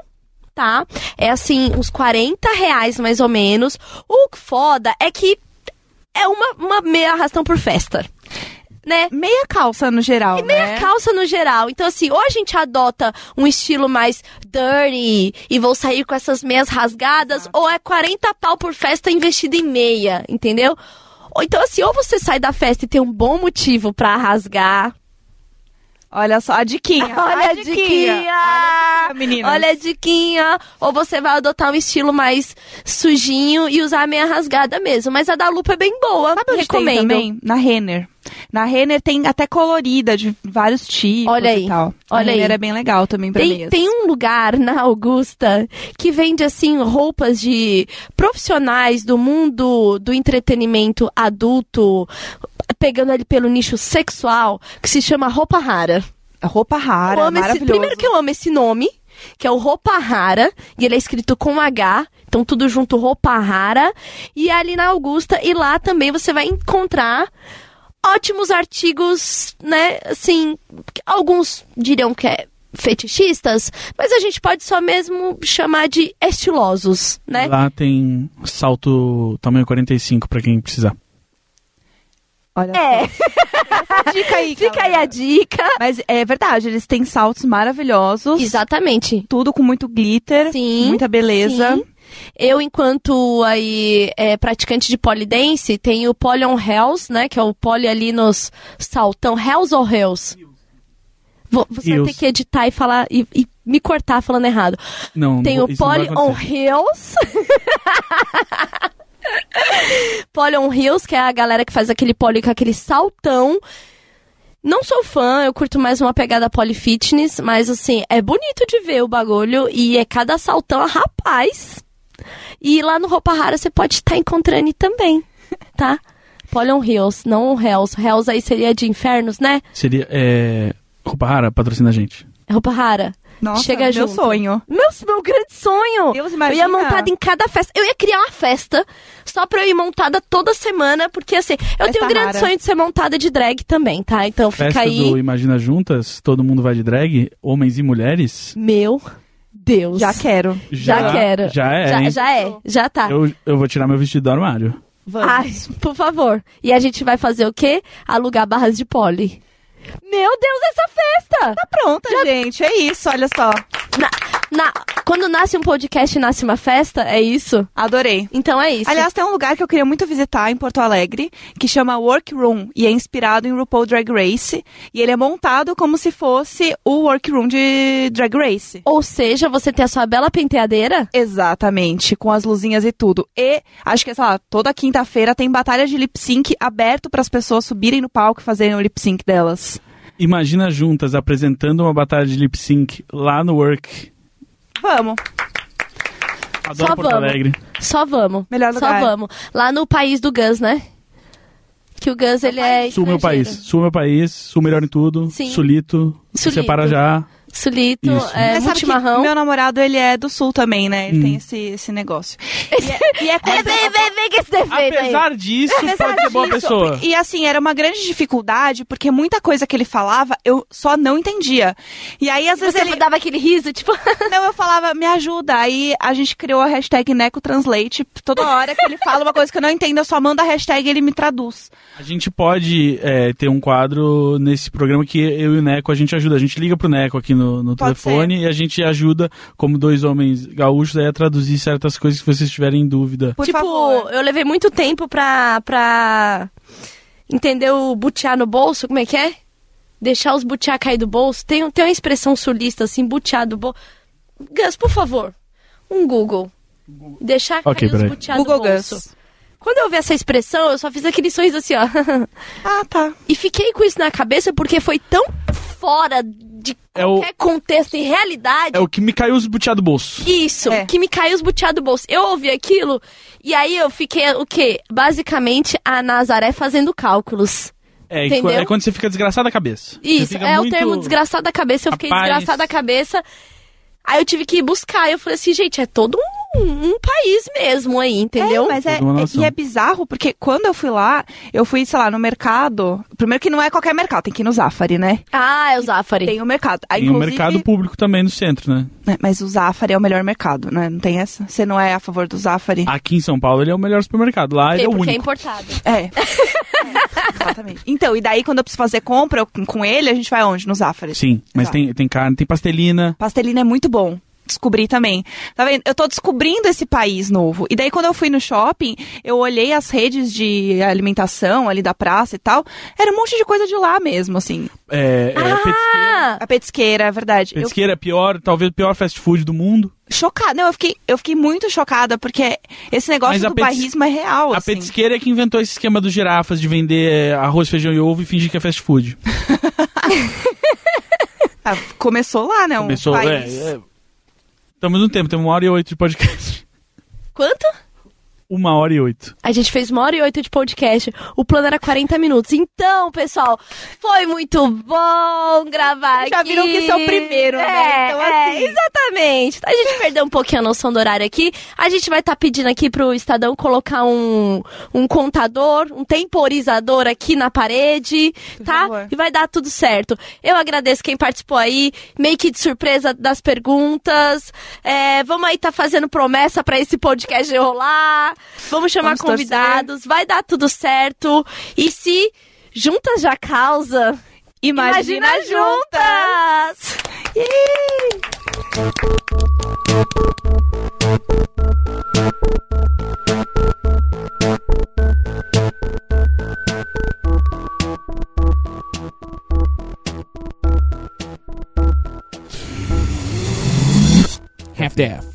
tá? É assim, uns 40 reais mais ou menos. O foda é que é uma, uma meia arrastão por festa. Né? Meia calça no geral, E meia né? calça no geral. Então, assim, ou a gente adota um estilo mais dirty e vou sair com essas meias rasgadas, ou é 40 pau por festa investido em meia, entendeu? Ou então, assim, ou você sai da festa e tem um bom motivo pra rasgar. Olha só, a diquinha. Olha a diquinha! Olha a diquinha. Olha a diquinha! Ou você vai adotar um estilo mais sujinho e usar a meia rasgada mesmo. Mas a da lupa é bem boa. Sabe onde Recomendo. também? Na Renner. Na Renner tem até colorida, de vários tipos Olha aí, e tal. olha a Renner aí. é bem legal também pra Tem, meias. tem um lugar na Augusta que vende assim roupas de profissionais do mundo do entretenimento adulto, pegando ali pelo nicho sexual, que se chama Roupa Rara. Roupa rara, Eu amo esse- primeiro que eu amo esse nome, que é o Roupa Rara, e ele é escrito com H, então tudo junto Roupa Rara, e é ali na Augusta, e lá também você vai encontrar ótimos artigos, né, assim, alguns diriam que é fetichistas, mas a gente pode só mesmo chamar de estilosos, né? Lá tem salto tamanho 45 pra quem precisar. Olha É, só. Dica aí, fica aí galera. a dica. Mas é verdade, eles têm saltos maravilhosos. Exatamente. Tudo com muito glitter, Sim, muita beleza. sim. Eu, enquanto aí é, praticante de polidense, tenho o Poly on Hells, né? Que é o pole ali nos saltão. Hells ou Hells? Vou, você vai ter que editar e falar e, e me cortar falando errado. Não, Tem o Poly on acontecer. Hills. Poly on Hills, que é a galera que faz aquele pole com aquele saltão. Não sou fã, eu curto mais uma pegada poly fitness, mas assim, é bonito de ver o bagulho e é cada saltão, rapaz. E lá no Roupa Rara você pode estar encontrando também, tá? Poly on Hills, não Hells. Hells aí seria de infernos, né? Seria. É... Roupa rara, patrocina a gente. Roupa Rara. Nossa, Chega meu junto. sonho. Meu, meu grande sonho. Deus, Eu imagina. ia montada em cada festa. Eu ia criar uma festa só pra eu ir montada toda semana, porque assim, eu Festa tenho um grande rara. sonho de ser montada de drag também, tá? Então fica Festa aí. do Imagina Juntas, todo mundo vai de drag, homens e mulheres. Meu Deus. Já quero. Já, quero. Já é. Já, hein? já é. Já tá. Eu, eu vou tirar meu vestido do armário. Vamos. Ai, por favor. E a gente vai fazer o quê? Alugar barras de pole. Meu Deus, essa festa! Tá pronta, gente. É isso, olha só. Na, na- quando nasce um podcast e nasce uma festa, é isso? Adorei. Então é isso. Aliás, tem um lugar que eu queria muito visitar em Porto Alegre, que chama Workroom, e é inspirado em RuPaul Drag Race. E ele é montado como se fosse o Workroom de Drag Race. Ou seja, você tem a sua bela penteadeira? Exatamente, com as luzinhas e tudo. E acho que, sei lá, toda quinta-feira tem batalha de lip sync aberto para as pessoas subirem no palco e fazerem o lip sync delas. Imagina Juntas apresentando uma batalha de lip sync lá no Work. Vamos. Adoro Só Porto vamos. Alegre. Só vamos. Melhor Só lugar. vamos. Lá no país do Gus, né? Que o Gus, ele é Sul meu país. Sul meu país. Sul melhor em tudo. Sim. Sulito. Sulito. Separa já. Sulito, Isso. é, Mas sabe que multimarrão. meu namorado, ele é do sul também, né? Ele Hum. tem esse, esse negócio. E é, e é É, vem, vem, vem com esse defeito aí. Apesar disso, Apesar pode ser boa disso, pessoa. E assim, era uma grande dificuldade, porque muita coisa que ele falava, eu só não entendia. E aí, às vezes, Você ele. dava aquele riso, tipo... Não, eu falava, me ajuda. Aí a gente criou a hashtag NecoTranslate. Toda hora que ele fala uma coisa que eu não entendo, eu só mando a hashtag e ele me traduz. A gente pode é, ter um quadro nesse programa que eu e o Neco a gente ajuda. A gente liga pro Neco aqui no, no Pode telefone e a gente ajuda, como dois homens gaúchos, aí a traduzir certas coisas que vocês tiverem em dúvida. Por tipo, favor. eu levei muito tempo pra, pra entender o butiá no bolso, como é que é? Deixar os butiá cair do bolso. Tem, tem uma expressão sulista, assim, butiá do bolso. Gus, por favor, um Google. Deixar Ok, cair os Google do bolso. Gus. Quando eu vi essa expressão, eu só fiz aquele sorriso assim, ó. Ah, tá. e fiquei com isso na cabeça porque foi tão fora de É o- qualquer contexto e realidade. É o que me caiu os butiá do bolso. Isso, É. que me caiu os butiá do bolso. Eu ouvi aquilo e aí eu fiquei, o quê? Basicamente, a Nazaré fazendo cálculos. É, Entendeu? é quando você fica desgraçado da cabeça. Isso, é muito- o termo desgraçado da cabeça. Eu fiquei Rapaz. desgraçada da cabeça. Aí eu tive que ir buscar. Eu falei assim, gente, é todo um, um país mesmo aí, entendeu? É, mas é, é- e é bizarro, porque quando eu fui lá, eu fui, sei lá, no mercado. Primeiro que não é qualquer mercado, tem que ir no Zafari, né? Ah, é o Zafari. Tem o mercado. Aí, Tem um inclusive- mercado público também no centro, né? É, Mas o Zafari é o melhor mercado, né? Não tem essa? Você não é a favor do Zafari? Aqui em São Paulo ele é o melhor supermercado. Lá ele é o porque é único. importado. É. É, Exatamente. Então, e daí quando eu preciso fazer compra eu- com ele, a gente vai onde? No Zafari. Sim, mas Exato. tem, tem carne, tem pastelina. Pastelina é muito bom. Descobri também. Tá vendo? Eu tô descobrindo esse país novo. E daí, quando eu fui no shopping, eu olhei as redes de alimentação ali da praça e tal. Era um monte de coisa de lá mesmo, assim. É, é petisqueira. Ah! A petisqueira, é verdade. Eu- Petisqueira é pior, talvez o pior fast food do mundo. chocada. Não, eu fiquei, eu fiquei muito chocada, porque esse negócio Mas do petis- bairrismo é real, A assim. petisqueira é que inventou esse esquema dos girafas de vender arroz, feijão e ovo e fingir que é fast food. Ah, começou lá, né? Um Começou. É, país. é. Estamos no tempo, temos uma hora e oito de podcast. Quanto? Uma hora e oito. A gente fez uma hora e oito de podcast. O plano era 40 minutos. Então, pessoal, foi muito bom gravar Já aqui. viram que esse é o primeiro, né? É, Então, é, assim. exatamente. A gente perdeu um pouquinho a noção do horário aqui. A gente vai estar pedindo aqui pro Estadão colocar um, um contador, um temporizador aqui na parede, Por tá? favor. E vai dar tudo certo. Eu agradeço quem participou aí. Meio que de surpresa das perguntas. É, vamos aí tá fazendo promessa pra esse podcast rolar. Vamos chamar Vamos convidados, torcer. vai dar tudo certo. E se juntas já causa, imagina, imagina juntas! juntas! Half-Death.